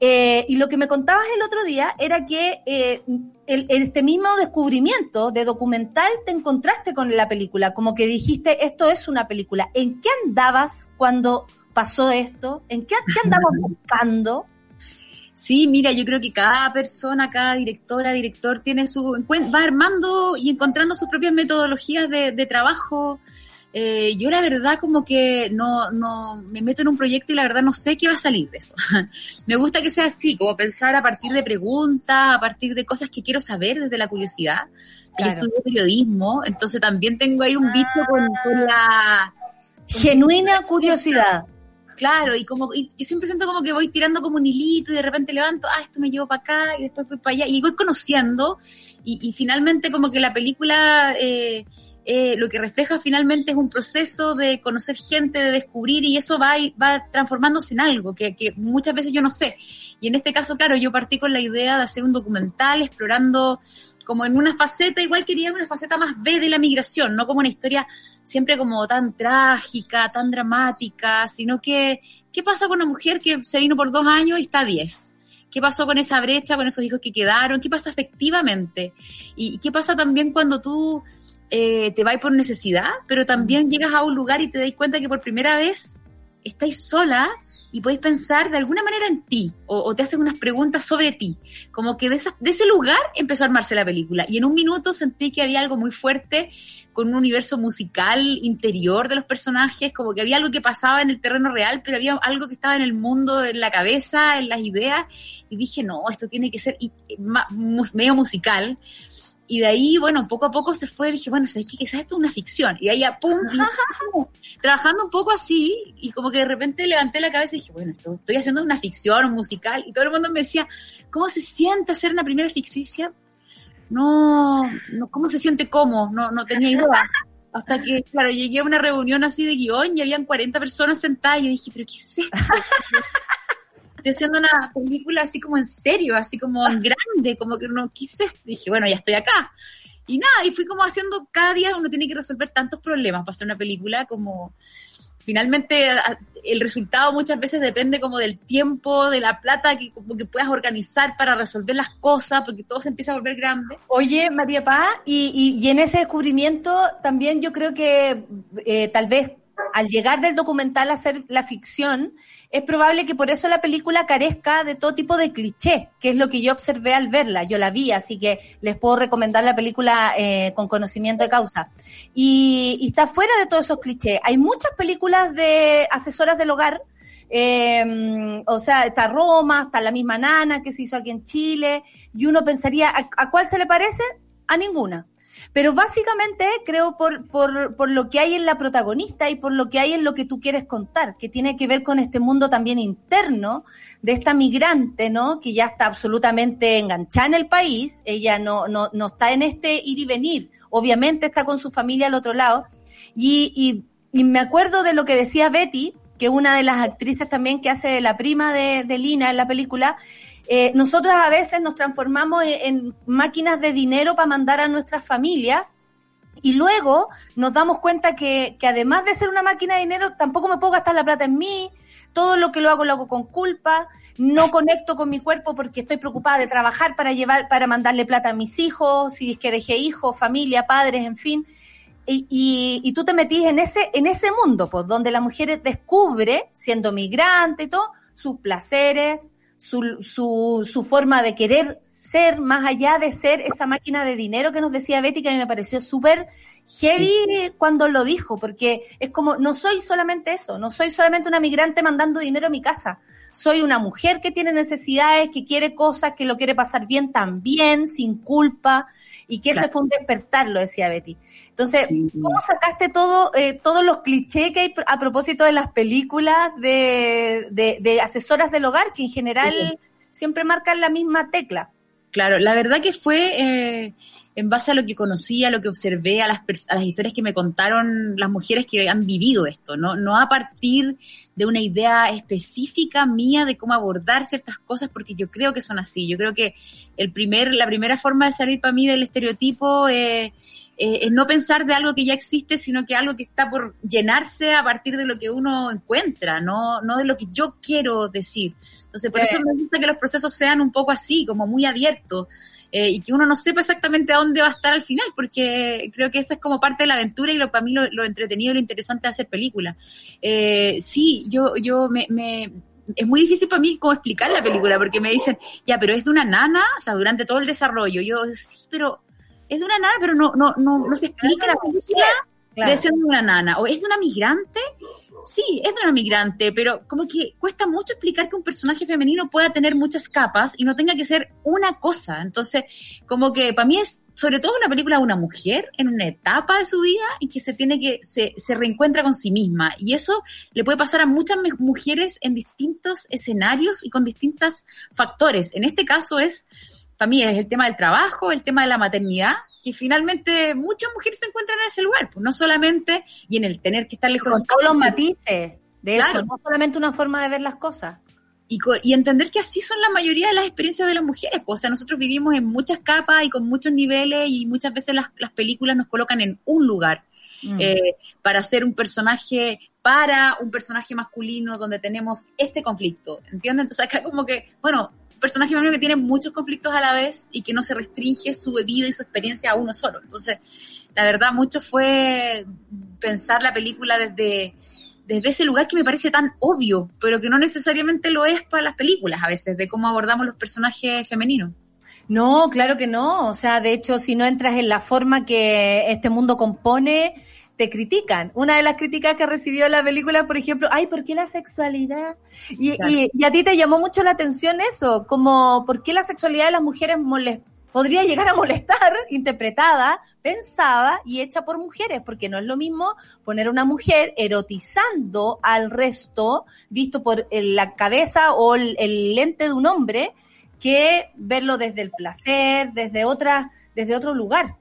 Eh, y lo que me contabas el otro día era que eh, el, este mismo descubrimiento de documental te encontraste con la película, como que dijiste, esto es una película. ¿En qué andabas cuando pasó esto? ¿En qué, qué andabas buscando? Sí, mira, yo creo que cada persona, cada directora, director tiene su va armando y encontrando sus propias metodologías de, de trabajo. Eh, yo la verdad como que no, no me meto en un proyecto y la verdad no sé qué va a salir de eso. me gusta que sea así, como pensar a partir de preguntas, a partir de cosas que quiero saber desde la curiosidad. Yo estudio periodismo, entonces también tengo ahí un bicho con, con la genuina curiosidad. Claro, y como y, siempre siento como que voy tirando como un hilito y de repente levanto, ah, esto me llevo para acá y después voy para allá y voy conociendo y, y finalmente como que la película eh, eh, lo que refleja finalmente es un proceso de conocer gente, de descubrir y eso va, transformándose en algo que, que muchas veces yo no sé. Y en este caso, claro, yo partí con la idea de hacer un documental explorando como en una faceta, igual quería una faceta más B de la migración, no como una historia siempre como tan trágica, tan dramática, sino que, ¿qué pasa con una mujer que se vino por dos años y está a diez? ¿Qué pasó con esa brecha, con esos hijos que quedaron? ¿Qué pasa efectivamente? ¿Y qué pasa también cuando tú eh, te vas por necesidad, pero también llegas a un lugar y te das cuenta que por primera vez estáis sola y podéis pensar de alguna manera en ti o, te hacen unas preguntas sobre ti. Como que de, de, ese lugar empezó a armarse la película. Y en un minuto sentí que había algo muy fuerte con un universo musical interior de los personajes, como que había algo que pasaba en el terreno real, pero había algo que estaba en el mundo, en la cabeza, en las ideas. Y dije, no, esto tiene que ser medio musical y de ahí, bueno, poco a poco se fue, dije, bueno, ¿sabes qué? Quizás esto es una ficción. Y ahí ya, pum, trabajando un poco así, y como que de repente levanté la cabeza y dije, bueno, esto, estoy haciendo una ficción, un musical, y todo el mundo me decía, ¿cómo se siente hacer una primera ficción? No, no, ¿cómo se siente cómo? No, no tenía idea. Hasta que, claro, llegué a una reunión así de guion y habían 40 personas sentadas y yo dije, ¿pero qué es esto? Estoy haciendo una película así como en serio, así como en grande, como que no quise, dije, bueno, ya estoy acá. Y nada, y fui como haciendo, cada día uno tiene que resolver tantos problemas para hacer una película como finalmente el resultado muchas veces depende como del tiempo, de la plata que como que puedas organizar para resolver las cosas, porque todo se empieza a volver grande. Oye, María Paz, y, y, en ese descubrimiento también yo creo que eh, tal vez al llegar del documental a hacer la ficción, es probable que por eso la película carezca de todo tipo de cliché, que es lo que yo observé al verla. Yo la vi, así que les puedo recomendar la película eh, con conocimiento de causa. Y, está fuera de todos esos clichés. Hay muchas películas de asesoras del hogar. Eh, o sea, está Roma, está la misma Nana que se hizo aquí en Chile, y uno pensaría, a cuál se le parece? A ninguna. Pero básicamente creo por, por, por lo que hay en la protagonista y por lo que hay en lo que tú quieres contar, que tiene que ver con este mundo también interno de esta migrante, ¿no? Que ya está absolutamente enganchada en el país, ella no, no, no está en este ir y venir, obviamente está con su familia al otro lado. Y, y, y me acuerdo de lo que decía Betty, que una de las actrices también que hace de la prima de, de Lina en la película, eh, nosotros a veces nos transformamos en, máquinas de dinero para mandar a nuestras familias y luego nos damos cuenta que, que, además de ser una máquina de dinero, tampoco me puedo gastar la plata en mí, todo lo que lo hago lo hago con culpa, no conecto con mi cuerpo porque estoy preocupada de trabajar para llevar, para mandarle plata a mis hijos, si es que dejé hijos, familia, padres, en fin. Y, y, y, tú te metís en ese, en ese mundo, pues, donde la mujer descubre, siendo migrante y todo, sus placeres, su, su, su, forma de querer ser más allá de ser esa máquina de dinero que nos decía Betty, que a mí me pareció súper heavy cuando lo dijo, porque es como, no soy solamente eso, no soy solamente una migrante mandando dinero a mi casa, soy una mujer que tiene necesidades, que quiere cosas, que lo quiere pasar bien también, sin culpa, y que ese fue un despertar, lo decía Betty. Entonces, ¿cómo sacaste todo, eh, todos los clichés que hay a propósito de las películas de, de, asesoras del hogar, que en general siempre marcan la misma tecla? Claro, la verdad que fue eh, en base a lo que conocí, a lo que observé, a las, a las historias que me contaron las mujeres que han vivido esto, ¿no? No a partir de una idea específica mía de cómo abordar ciertas cosas, porque yo creo que son así. Yo creo que el primer, la primera forma de salir para mí del estereotipo es eh, es no pensar de algo que ya existe, sino que algo que está por llenarse a partir de lo que uno encuentra, no, no de lo que yo quiero decir. Entonces, por Sí. eso me gusta que los procesos sean un poco así, como muy abiertos. eh, y que uno no sepa exactamente a dónde va a estar al final, porque creo que esa es como parte de la aventura y lo para mí lo, lo entretenido y lo interesante de hacer películas. Eh, sí, yo, yo me, me- es muy difícil para mí como explicar la película, porque me dicen, ya, pero es de una nana, o sea, durante todo el desarrollo. Yo, sí, pero es de una nana, pero no, no, no, no se explica la película Claro. de ser de una nana. O es de una migrante, sí, es de una migrante, pero como que cuesta mucho explicar que un personaje femenino pueda tener muchas capas y no tenga que ser una cosa. Entonces, como que para mí es sobre todo una película de una mujer en una etapa de su vida y que se tiene que, se, se reencuentra con sí misma. Y eso le puede pasar a muchas mujeres en distintos escenarios y con distintos factores. En este caso es, para mí, es el tema del trabajo, el tema de la maternidad, que finalmente muchas mujeres se encuentran en ese lugar, pues no solamente, y en el tener que estar lejos Con todos los matices de Claro. eso, no solamente una forma de ver las cosas. y, y entender que así son la mayoría de las experiencias de las mujeres. pues, o sea, nosotros vivimos en muchas capas y con muchos niveles y muchas veces las, las películas nos colocan en un lugar. Mm. eh, para ser un personaje, para un personaje masculino donde tenemos este conflicto, ¿entiendes? Entonces acá como que, bueno, personaje que tiene muchos conflictos a la vez y que no se restringe su vida y su experiencia a uno solo. Entonces, la verdad, mucho fue pensar la película desde, desde ese lugar que me parece tan obvio, pero que no necesariamente lo es para las películas a veces, de cómo abordamos los personajes femeninos. No, claro que no. O sea, de hecho, si no entras en la forma que este mundo compone, te critican. Una de las críticas que recibió la película, por ejemplo, ay, ¿por qué la sexualidad? Y, Claro. y, y a ti te llamó mucho la atención eso, como, ¿por qué la sexualidad de las mujeres molest podría llegar a molestar, interpretada, pensada y hecha por mujeres? Porque no es lo mismo poner a una mujer erotizando al resto, visto por la cabeza o el, el lente de un hombre, que verlo desde el placer, desde otra, desde otro lugar.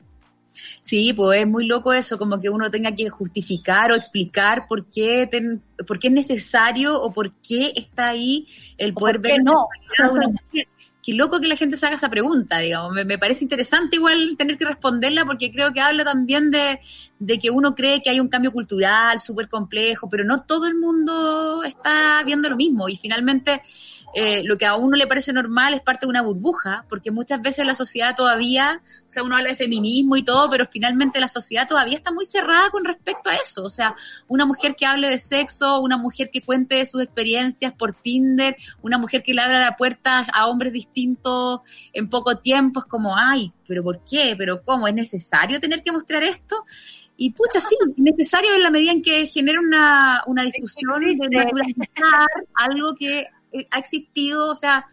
Sí, pues es muy loco eso, como que uno tenga que justificar o explicar por qué, ten- por qué es necesario o por qué está ahí el poder por qué ver la no? de una mujer. Qué loco que la gente se haga esa pregunta, digamos. Me, me parece interesante igual tener que responderla porque creo que habla también de, de que uno cree que hay un cambio cultural súper complejo, pero no todo el mundo está viendo lo mismo y finalmente eh, lo que a uno le parece normal es parte de una burbuja, porque muchas veces la sociedad todavía, o sea, uno habla de feminismo y todo, pero finalmente la sociedad todavía está muy cerrada con respecto a eso. O sea, una mujer que hable de sexo, una mujer que cuente de sus experiencias por Tinder, una mujer que le abra la puerta a hombres distintos en poco tiempo, es como, ay, pero ¿por qué? ¿Pero cómo? ¿Es necesario tener que mostrar esto? Y pucha, sí, es necesario en la medida en que genera una, una discusión de naturalizar algo que ha existido, o sea,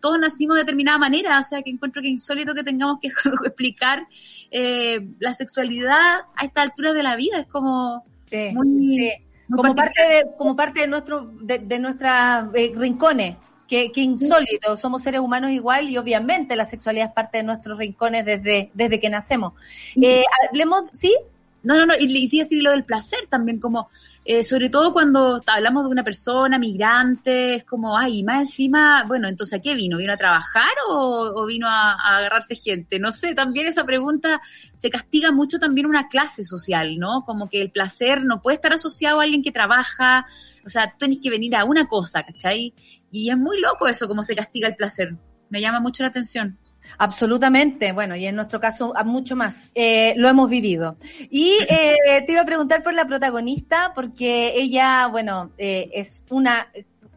todos nacimos de determinada manera, o sea, que encuentro que es insólito que tengamos que explicar eh, la sexualidad a esta altura de la vida, es como Sí, muy, sí. muy Como parte de, como parte de nuestro, de, de nuestras eh, rincones. Que, que insólito, somos seres humanos igual y obviamente la sexualidad es parte de nuestros rincones desde, desde que nacemos. Eh, hablemos, ¿sí? No, no, no, y, y te iba a decir lo del placer también, como, eh, sobre todo cuando hablamos de una persona migrante, es como, ay, más encima, bueno, entonces, ¿a qué vino? ¿Vino a trabajar o, vino a, agarrarse gente? No sé, también esa pregunta se castiga mucho también una clase social, ¿no? Como que el placer no puede estar asociado a alguien que trabaja, o sea, tú tienes que venir a una cosa, ¿cachai? Y es muy loco eso, cómo se castiga el placer. Me llama mucho la atención. Absolutamente, bueno, y en nuestro caso mucho más, eh, lo hemos vivido. Y eh, te iba a preguntar por la protagonista, porque ella, bueno, eh, es una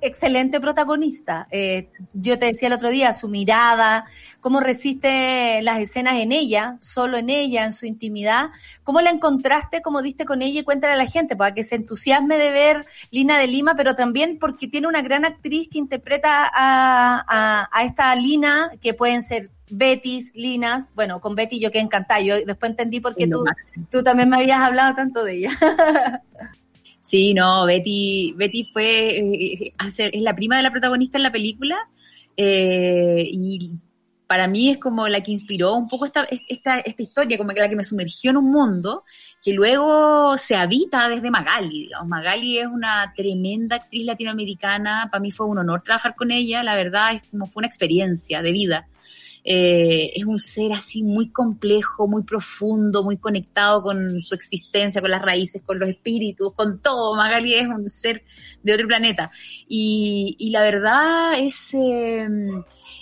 excelente protagonista. Eh, yo te decía el otro día, su mirada, cómo resiste las escenas en ella, solo en ella, en su intimidad. ¿Cómo la encontraste, cómo diste con ella y cuéntale a la gente para que se entusiasme de ver Lina de Lima, pero también porque tiene una gran actriz que interpreta a, a, a esta Lina, que pueden ser Betis, Linas, bueno, con Betty yo quedé encantada, yo después entendí por qué tú, tú también me habías hablado tanto de ella. Sí, no, Betty, Betty fue, eh, hacer, es la prima de la protagonista en la película eh, y para mí es como la que inspiró un poco esta, esta, esta historia, como que la que me sumergió en un mundo que luego se habita desde Magali, digamos. Magali es una tremenda actriz latinoamericana, para mí fue un honor trabajar con ella, la verdad es como fue una experiencia de vida. Eh, es un ser así muy complejo, muy profundo, muy conectado con su existencia, con las raíces, con los espíritus, con todo. Magali es un ser de otro planeta. Y, y la verdad es... Eh,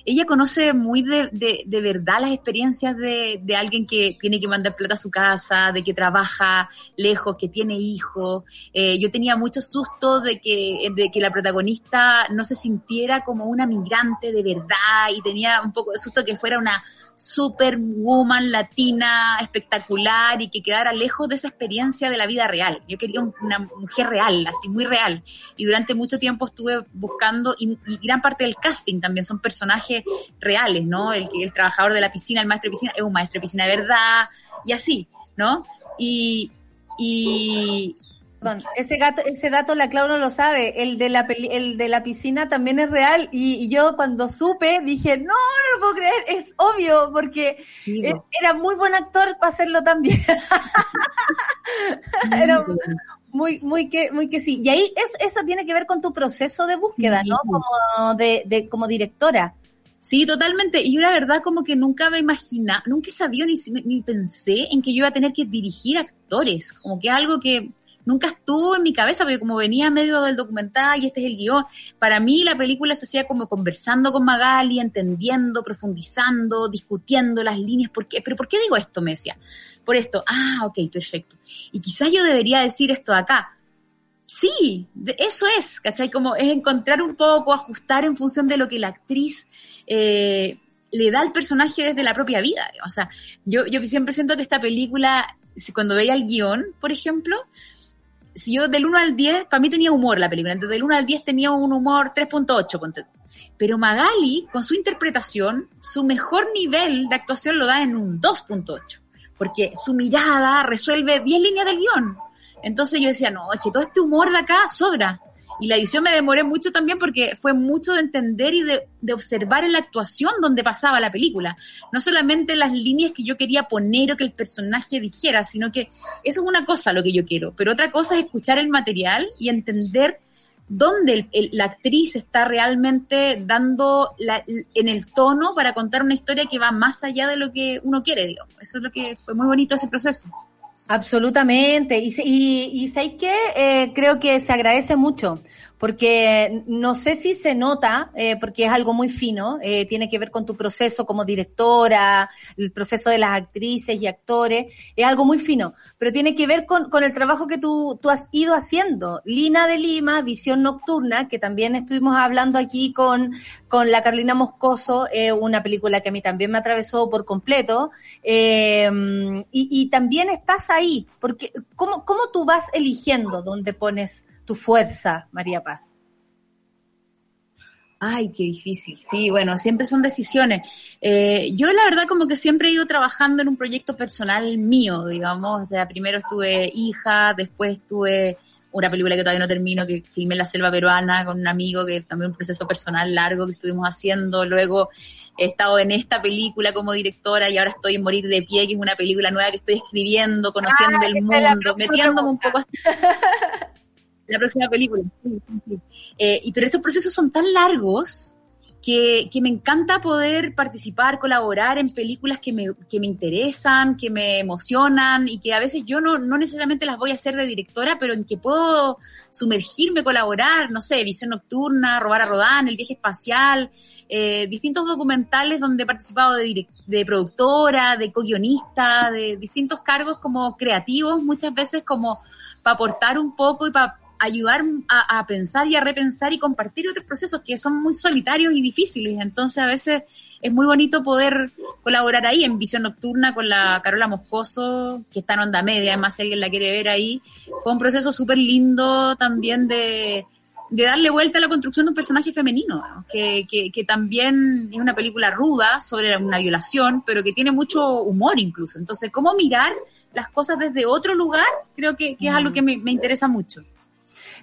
ella conoce muy de, de, verdad las experiencias de, de, alguien que tiene que mandar plata a su casa, de que trabaja lejos, que tiene hijos. Eh, yo tenía mucho susto de que, de que la protagonista no se sintiera como una migrante de verdad y tenía un poco de susto que fuera una superwoman latina espectacular y que quedara lejos de esa experiencia de la vida real. Yo quería una mujer real, así muy real. Y durante mucho tiempo estuve buscando, y, gran parte del casting también son personajes reales, ¿no? El, el trabajador de la piscina, el maestro de piscina, es un maestro de piscina de verdad, y así, ¿no? Y, ese gato, ese dato la Clau no lo sabe. El de la el de la piscina también es real. Y, y, yo cuando supe dije, no, no lo puedo creer, es obvio, porque sí, era muy buen actor para hacerlo también. era muy, muy que, muy que sí. Y ahí eso, eso tiene que ver con tu proceso de búsqueda, ¿no? Como de, de, como directora. Sí, totalmente. Y yo la verdad como que nunca me imaginaba, nunca sabía ni, ni pensé en que yo iba a tener que dirigir actores. Como que algo que nunca estuvo en mi cabeza, porque como venía medio del documental y este es el guion, para mí la película se hacía como conversando con Magali, entendiendo, profundizando, discutiendo las líneas. ¿Por qué? ¿Pero por qué digo esto, Mesia? Por esto. Ah, ok, perfecto. Y quizás yo debería decir esto acá. Sí, eso es, ¿cachai? Como es encontrar un poco, ajustar en función de lo que la actriz eh, le da al personaje desde la propia vida. O sea, yo, yo siempre siento que esta película, cuando veía el guion, por ejemplo, si yo del 1 al 10, para mí tenía humor la película, entonces del 1 al 10 tenía un humor 3.8, pero Magali, con su interpretación, su mejor nivel de actuación lo da en un 2.8, porque su mirada resuelve 10 líneas del guion. Entonces yo decía, no, es que todo este humor de acá sobra. Y la edición me demoré mucho también porque fue mucho de entender y de, de, observar en la actuación donde pasaba la película. No solamente las líneas que yo quería poner o que el personaje dijera, sino que eso es una cosa lo que yo quiero. Pero otra cosa es escuchar el material y entender dónde el, la actriz está realmente dando la, en el tono para contar una historia que va más allá de lo que uno quiere, digamos. Eso es lo que fue muy bonito ese proceso. Absolutamente. Y, y, y ¿sabéis qué? Eh, creo que se agradece mucho, porque no sé si se nota, eh, porque es algo muy fino, eh, tiene que ver con tu proceso como directora, el proceso de las actrices y actores, es algo muy fino, pero tiene que ver con, con el trabajo que tú, tú has ido haciendo. Lina de Lima, Visión Nocturna, que también estuvimos hablando aquí con, con la Carolina Moscoso, eh, una película que a mí también me atravesó por completo, eh, y, y también estás ahí, porque ¿cómo, ¿cómo tú vas eligiendo dónde pones tu fuerza, María Paz? Ay, qué difícil. Sí, bueno, siempre son decisiones. Eh, yo la verdad como que siempre he ido trabajando en un proyecto personal mío, digamos. O sea, primero estuve hija, después estuve una película que todavía no termino, que filmé en la selva peruana con un amigo, que también un proceso personal largo que estuvimos haciendo. Luego he estado en esta película como directora y ahora estoy en Morir de Pie, que es una película nueva que estoy escribiendo, conociendo ah, el mundo, metiéndome un poco. la próxima película, sí, sí, sí. Eh, y, pero estos procesos son tan largos que, que, me encanta poder participar, colaborar en películas que me, que me interesan, que me emocionan y que a veces yo no, no necesariamente las voy a hacer de directora, pero en que puedo sumergirme, colaborar, no sé, Visión Nocturna, Robar a Rodán, El Viaje Espacial, eh, distintos documentales donde he participado de, de productora, de co-guionista, de distintos cargos como creativos, muchas veces como para aportar un poco y para ayudar a, pensar y a repensar y compartir otros procesos que son muy solitarios y difíciles. Entonces a veces es muy bonito poder colaborar ahí en Visión Nocturna con la Carola Moscoso, que está en onda media, además si alguien la quiere ver ahí. Fue un proceso súper lindo también de, darle vuelta a la construcción de un personaje femenino, ¿no? que, que, que, también es una película ruda sobre una violación, pero que tiene mucho humor incluso. Entonces, ¿cómo mirar las cosas desde otro lugar? Creo que, es algo que me interesa mucho.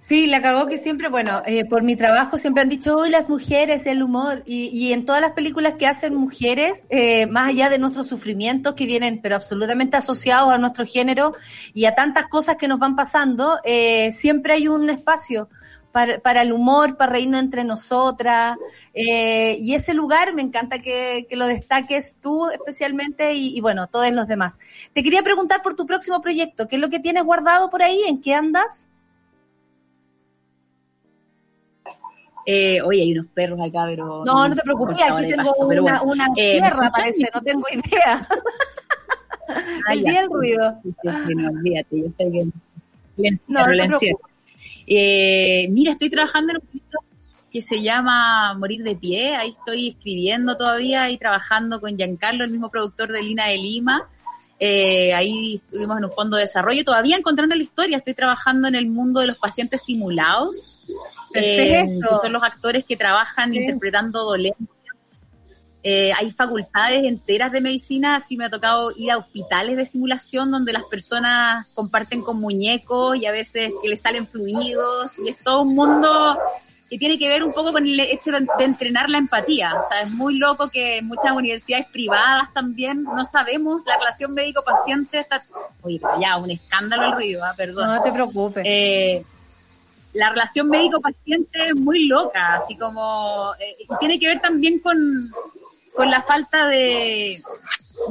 Sí, la cagó que siempre, bueno, eh, por mi trabajo siempre han dicho, hoy las mujeres, el humor, y, y, en todas las películas que hacen mujeres, eh, más allá de nuestros sufrimientos que vienen, pero absolutamente asociados a nuestro género y a tantas cosas que nos van pasando, eh, siempre hay un espacio para, para el humor, para reírnos entre nosotras. Eh, y ese lugar me encanta que, que lo destaques tú especialmente y, y, bueno, todos los demás. Te quería preguntar por tu próximo proyecto, ¿qué es lo que tienes guardado por ahí? ¿En qué andas? Eh, oye, hay unos perros acá, pero... No, no te preocupes, aquí tengo pasto, una, bueno. una eh, sierra, parece, no tengo idea. Ah, el día el ruido. Sí, sí, sí, no, olvídate, yo estoy bien. bien no, no eh, mira, estoy trabajando en un proyecto que se llama Morir de Pie, ahí estoy escribiendo todavía y trabajando con Giancarlo, el mismo productor de Lina de Lima. Eh, ahí estuvimos en un fondo de desarrollo, todavía encontrando la historia, estoy trabajando en el mundo de los pacientes simulados, eh, que son los actores que trabajan sí. interpretando dolencias. Eh, hay facultades enteras de medicina, así me ha tocado ir a hospitales de simulación donde las personas comparten con muñecos y a veces que les salen fluidos y es todo un mundo que tiene que ver un poco con el hecho de entrenar la empatía. O sea, es muy loco que en muchas universidades privadas también no sabemos la relación médico-paciente. Está... Oye, pero ya, un escándalo el ruido, ¿eh? perdón. No te preocupes. Eh, la relación médico-paciente es muy loca, así como... Eh, tiene que ver también con, con la falta de,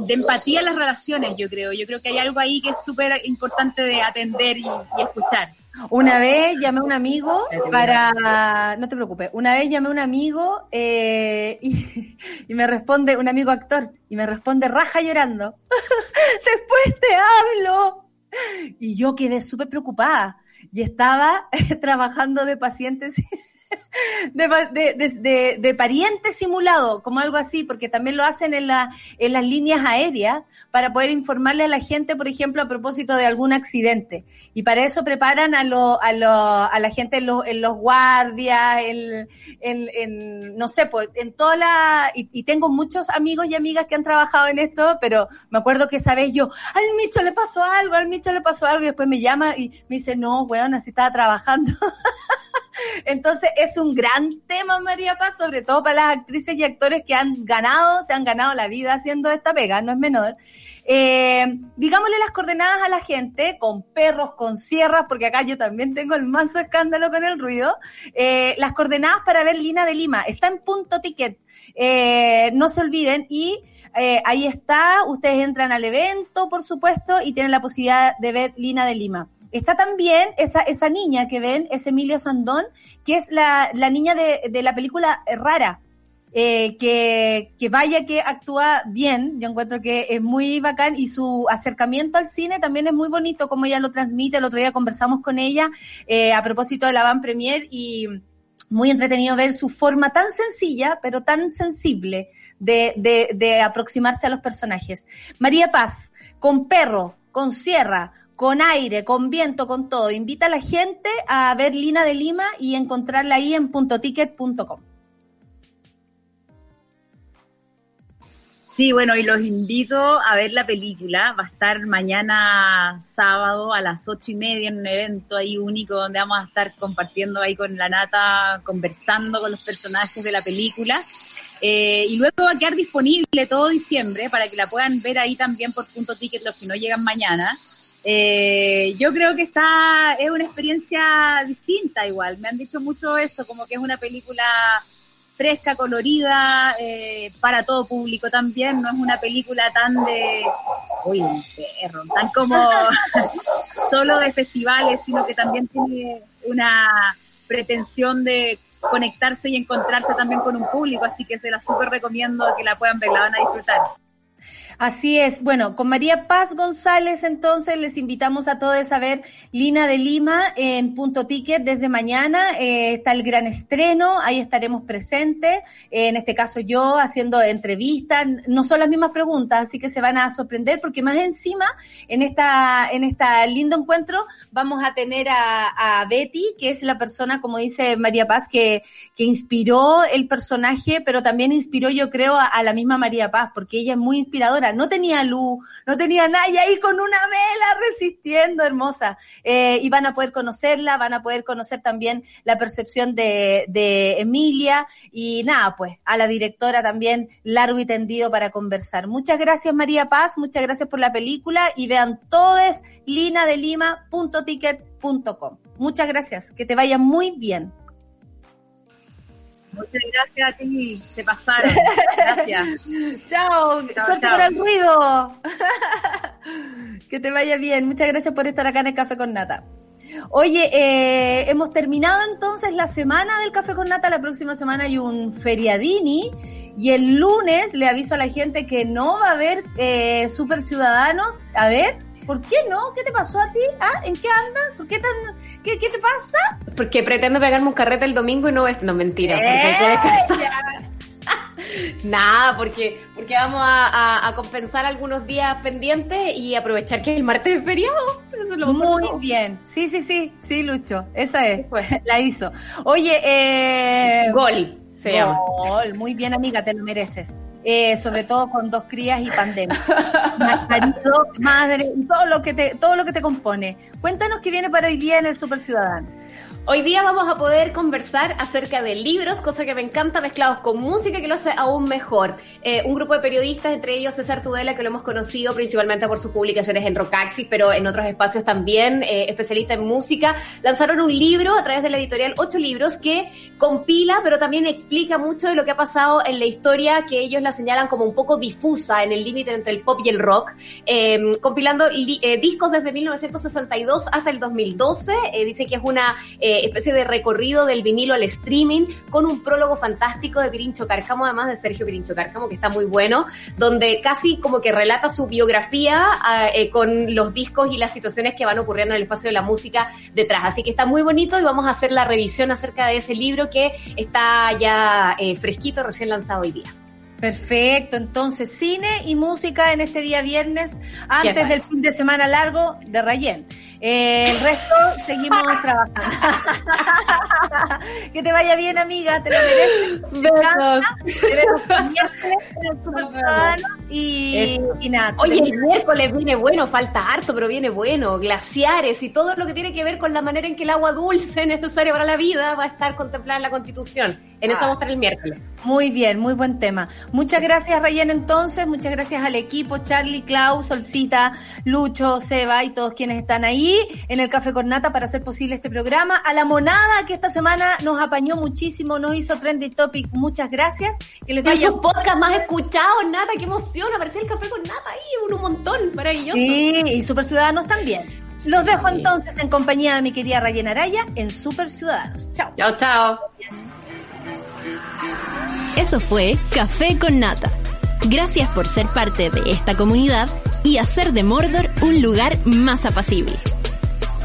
de empatía en las relaciones, yo creo. Yo creo que hay algo ahí que es súper importante de atender y, y escuchar. Una vez llamé a un amigo para, no te preocupes, una vez llamé a un amigo eh, y, y, me responde, un amigo actor, y me responde raja llorando. Después te hablo. Y yo quedé súper preocupada y estaba trabajando de pacientes. De, de, de, pariente simulado, como algo así, porque también lo hacen en, la, en las líneas aéreas para poder informarle a la gente, por ejemplo, a propósito de algún accidente. Y para eso preparan a, lo, a, lo, a la gente en, lo, en los guardias, en, en, en, no sé, pues en toda la... Y, tengo muchos amigos y amigas que han trabajado en esto, pero me acuerdo que esa yo, al Micho le pasó algo, al Micho le pasó algo, y después me llama y me dice, no, weón, así estaba trabajando. Entonces es un gran tema, María Paz, sobre todo para las actrices y actores que han ganado, se han ganado la vida haciendo esta pega, no es menor. Eh, digámosle las coordenadas a la gente, con perros, con sierras, porque acá yo también tengo el manso escándalo con el ruido. Eh, las coordenadas para ver Lina de Lima, está en punto ticket, eh, no se olviden y ahí está, ustedes entran al evento, por supuesto, y tienen la posibilidad de ver Lina de Lima. Está también esa, niña que ven, es Emilio Sandón, que es la, niña de, la película Rara, eh, que, vaya que actúa bien, yo encuentro que es muy bacán y su acercamiento al cine también es muy bonito como ella lo transmite, el otro día conversamos con ella eh, a propósito de la Van Premier y muy entretenido ver su forma tan sencilla, pero tan sensible de aproximarse a los personajes. María Paz, con perro, con sierra, con aire, con viento, con todo. Invita a la gente a ver Lina de Lima y encontrarla ahí en puntoticket.com. Sí, bueno, y los invito a ver la película. Va a estar mañana sábado a las ocho y media en un evento ahí único donde vamos a estar compartiendo ahí con la nata, conversando con los personajes de la película. Eh, y luego va a quedar disponible todo diciembre para que la puedan ver ahí también por punto ticket los que no llegan mañana. Eh, yo creo que está, es una experiencia distinta igual. Me han dicho mucho eso, como que es una película fresca, colorida, eh, para todo público también. No es una película tan de, uy, perro, tan como solo de festivales, sino que también tiene una pretensión de conectarse y encontrarse también con un público. Así que se la súper recomiendo que la puedan ver, la van a disfrutar. Así es. Bueno, con María Paz González, entonces les invitamos a todos a ver Lina de Lima en Punto Ticket desde mañana. Eh, está el gran estreno, ahí estaremos presentes. Eh, en este caso yo haciendo entrevistas, no son las mismas preguntas, así que se van a sorprender porque más encima en esta en esta lindo encuentro vamos a tener a, Betty, que es la persona, como dice María Paz, que, que inspiró el personaje, pero también inspiró, yo creo, a la misma María Paz, porque ella es muy inspiradora no tenía luz, no tenía nada, y ahí con una vela resistiendo, hermosa. Eh, y van a poder conocerla, van a poder conocer también la percepción de, Emilia, y nada, pues, a la directora también, largo y tendido para conversar. Muchas gracias, María Paz, muchas gracias por la película, y vean todos linadelima.ticket.com. Muchas gracias, que te vaya muy bien. Muchas gracias a ti, se pasaron. Gracias. chao, Chao, suerte con el ruido. que te vaya bien. Muchas gracias por estar acá en el Café con Nata. Oye, eh, hemos terminado entonces la semana del Café con Nata. La próxima semana hay un feriadini. Y el lunes le aviso a la gente que no va a haber eh, Super Ciudadanos. A ver, ¿por qué no? ¿Qué te pasó a ti? ¿Ah? ¿En qué andas? ¿Por qué, tan, qué, qué te pasa? Porque pretendo pegarme un carrete el domingo y no es. No, mentira. ¡Eh! Nada, porque, porque vamos a, a- a compensar algunos días pendientes y aprovechar que el martes es feriado. Eso es lo Muy bien. Sí, sí, sí, sí, Lucho. Esa es. La hizo. Oye, eh. Gol, se llama. Gol. Muy bien, amiga, te lo mereces. Eh, sobre todo con dos crías y pandemia. Ma- Marido, madre, todo lo que te, todo lo que te compone. Cuéntanos qué viene para hoy día en el Super Ciudadano. Hoy día vamos a poder conversar acerca de libros, cosa que me encanta, mezclados con música que lo hace aún mejor. Eh, un grupo de periodistas, entre ellos César Tudela, que lo hemos conocido principalmente por sus publicaciones en Rockaxis, pero en otros espacios también, eh, especialista en música, lanzaron un libro a través de la editorial Ocho Libros que compila, pero también explica mucho de lo que ha pasado en la historia que ellos la señalan como un poco difusa en el límite entre el pop y el rock, eh, compilando eh, discos desde 1962 hasta el 2012. Eh, dice que es una eh, especie de recorrido del vinilo al streaming con un prólogo fantástico de Pirincho Cárcamo, además de Sergio Pirincho Cárcamo, que está muy bueno, donde casi como que relata su biografía ah, eh, con los discos y las situaciones que van ocurriendo en el espacio de la música detrás. Así que está muy bonito y vamos a hacer la revisión acerca de ese libro que está ya eh, fresquito, recién lanzado hoy día. Perfecto, entonces cine y música en este día viernes, antes del fin de semana largo de Rayén. Eh, el resto seguimos trabajando. que te vaya bien, amiga, te lo mereces. Descansa. Te vemos miércoles en el Super Ciudadano y, y nada. Oye, el miércoles viene bueno, falta harto, pero viene bueno. Glaciares y todo lo que tiene que ver con la manera en que el agua dulce necesaria para la vida va a estar contemplada en la Constitución. En eso Ah. vamos a estar el miércoles. Muy bien, muy buen tema. Muchas gracias, Rayen, entonces. Muchas gracias al equipo, Charlie, Klaus, Solcita, Lucho, Seba y todos quienes están ahí en el Café con Nata para hacer posible este programa. A la monada que esta semana nos apañó muchísimo, nos hizo Trendy Topic. Muchas gracias. Que les vaya sus podcast más escuchados, Nata, qué emoción. Apareció el café con Nata ahí, un, un montón, maravilloso. Sí, y Super Ciudadanos también. Los dejo entonces en compañía de mi querida Rayen Araya en Super Ciudadanos. Chao. Chao, chao. Eso fue Café con Nata. Gracias por ser parte de esta comunidad y hacer de Mordor un lugar más apacible.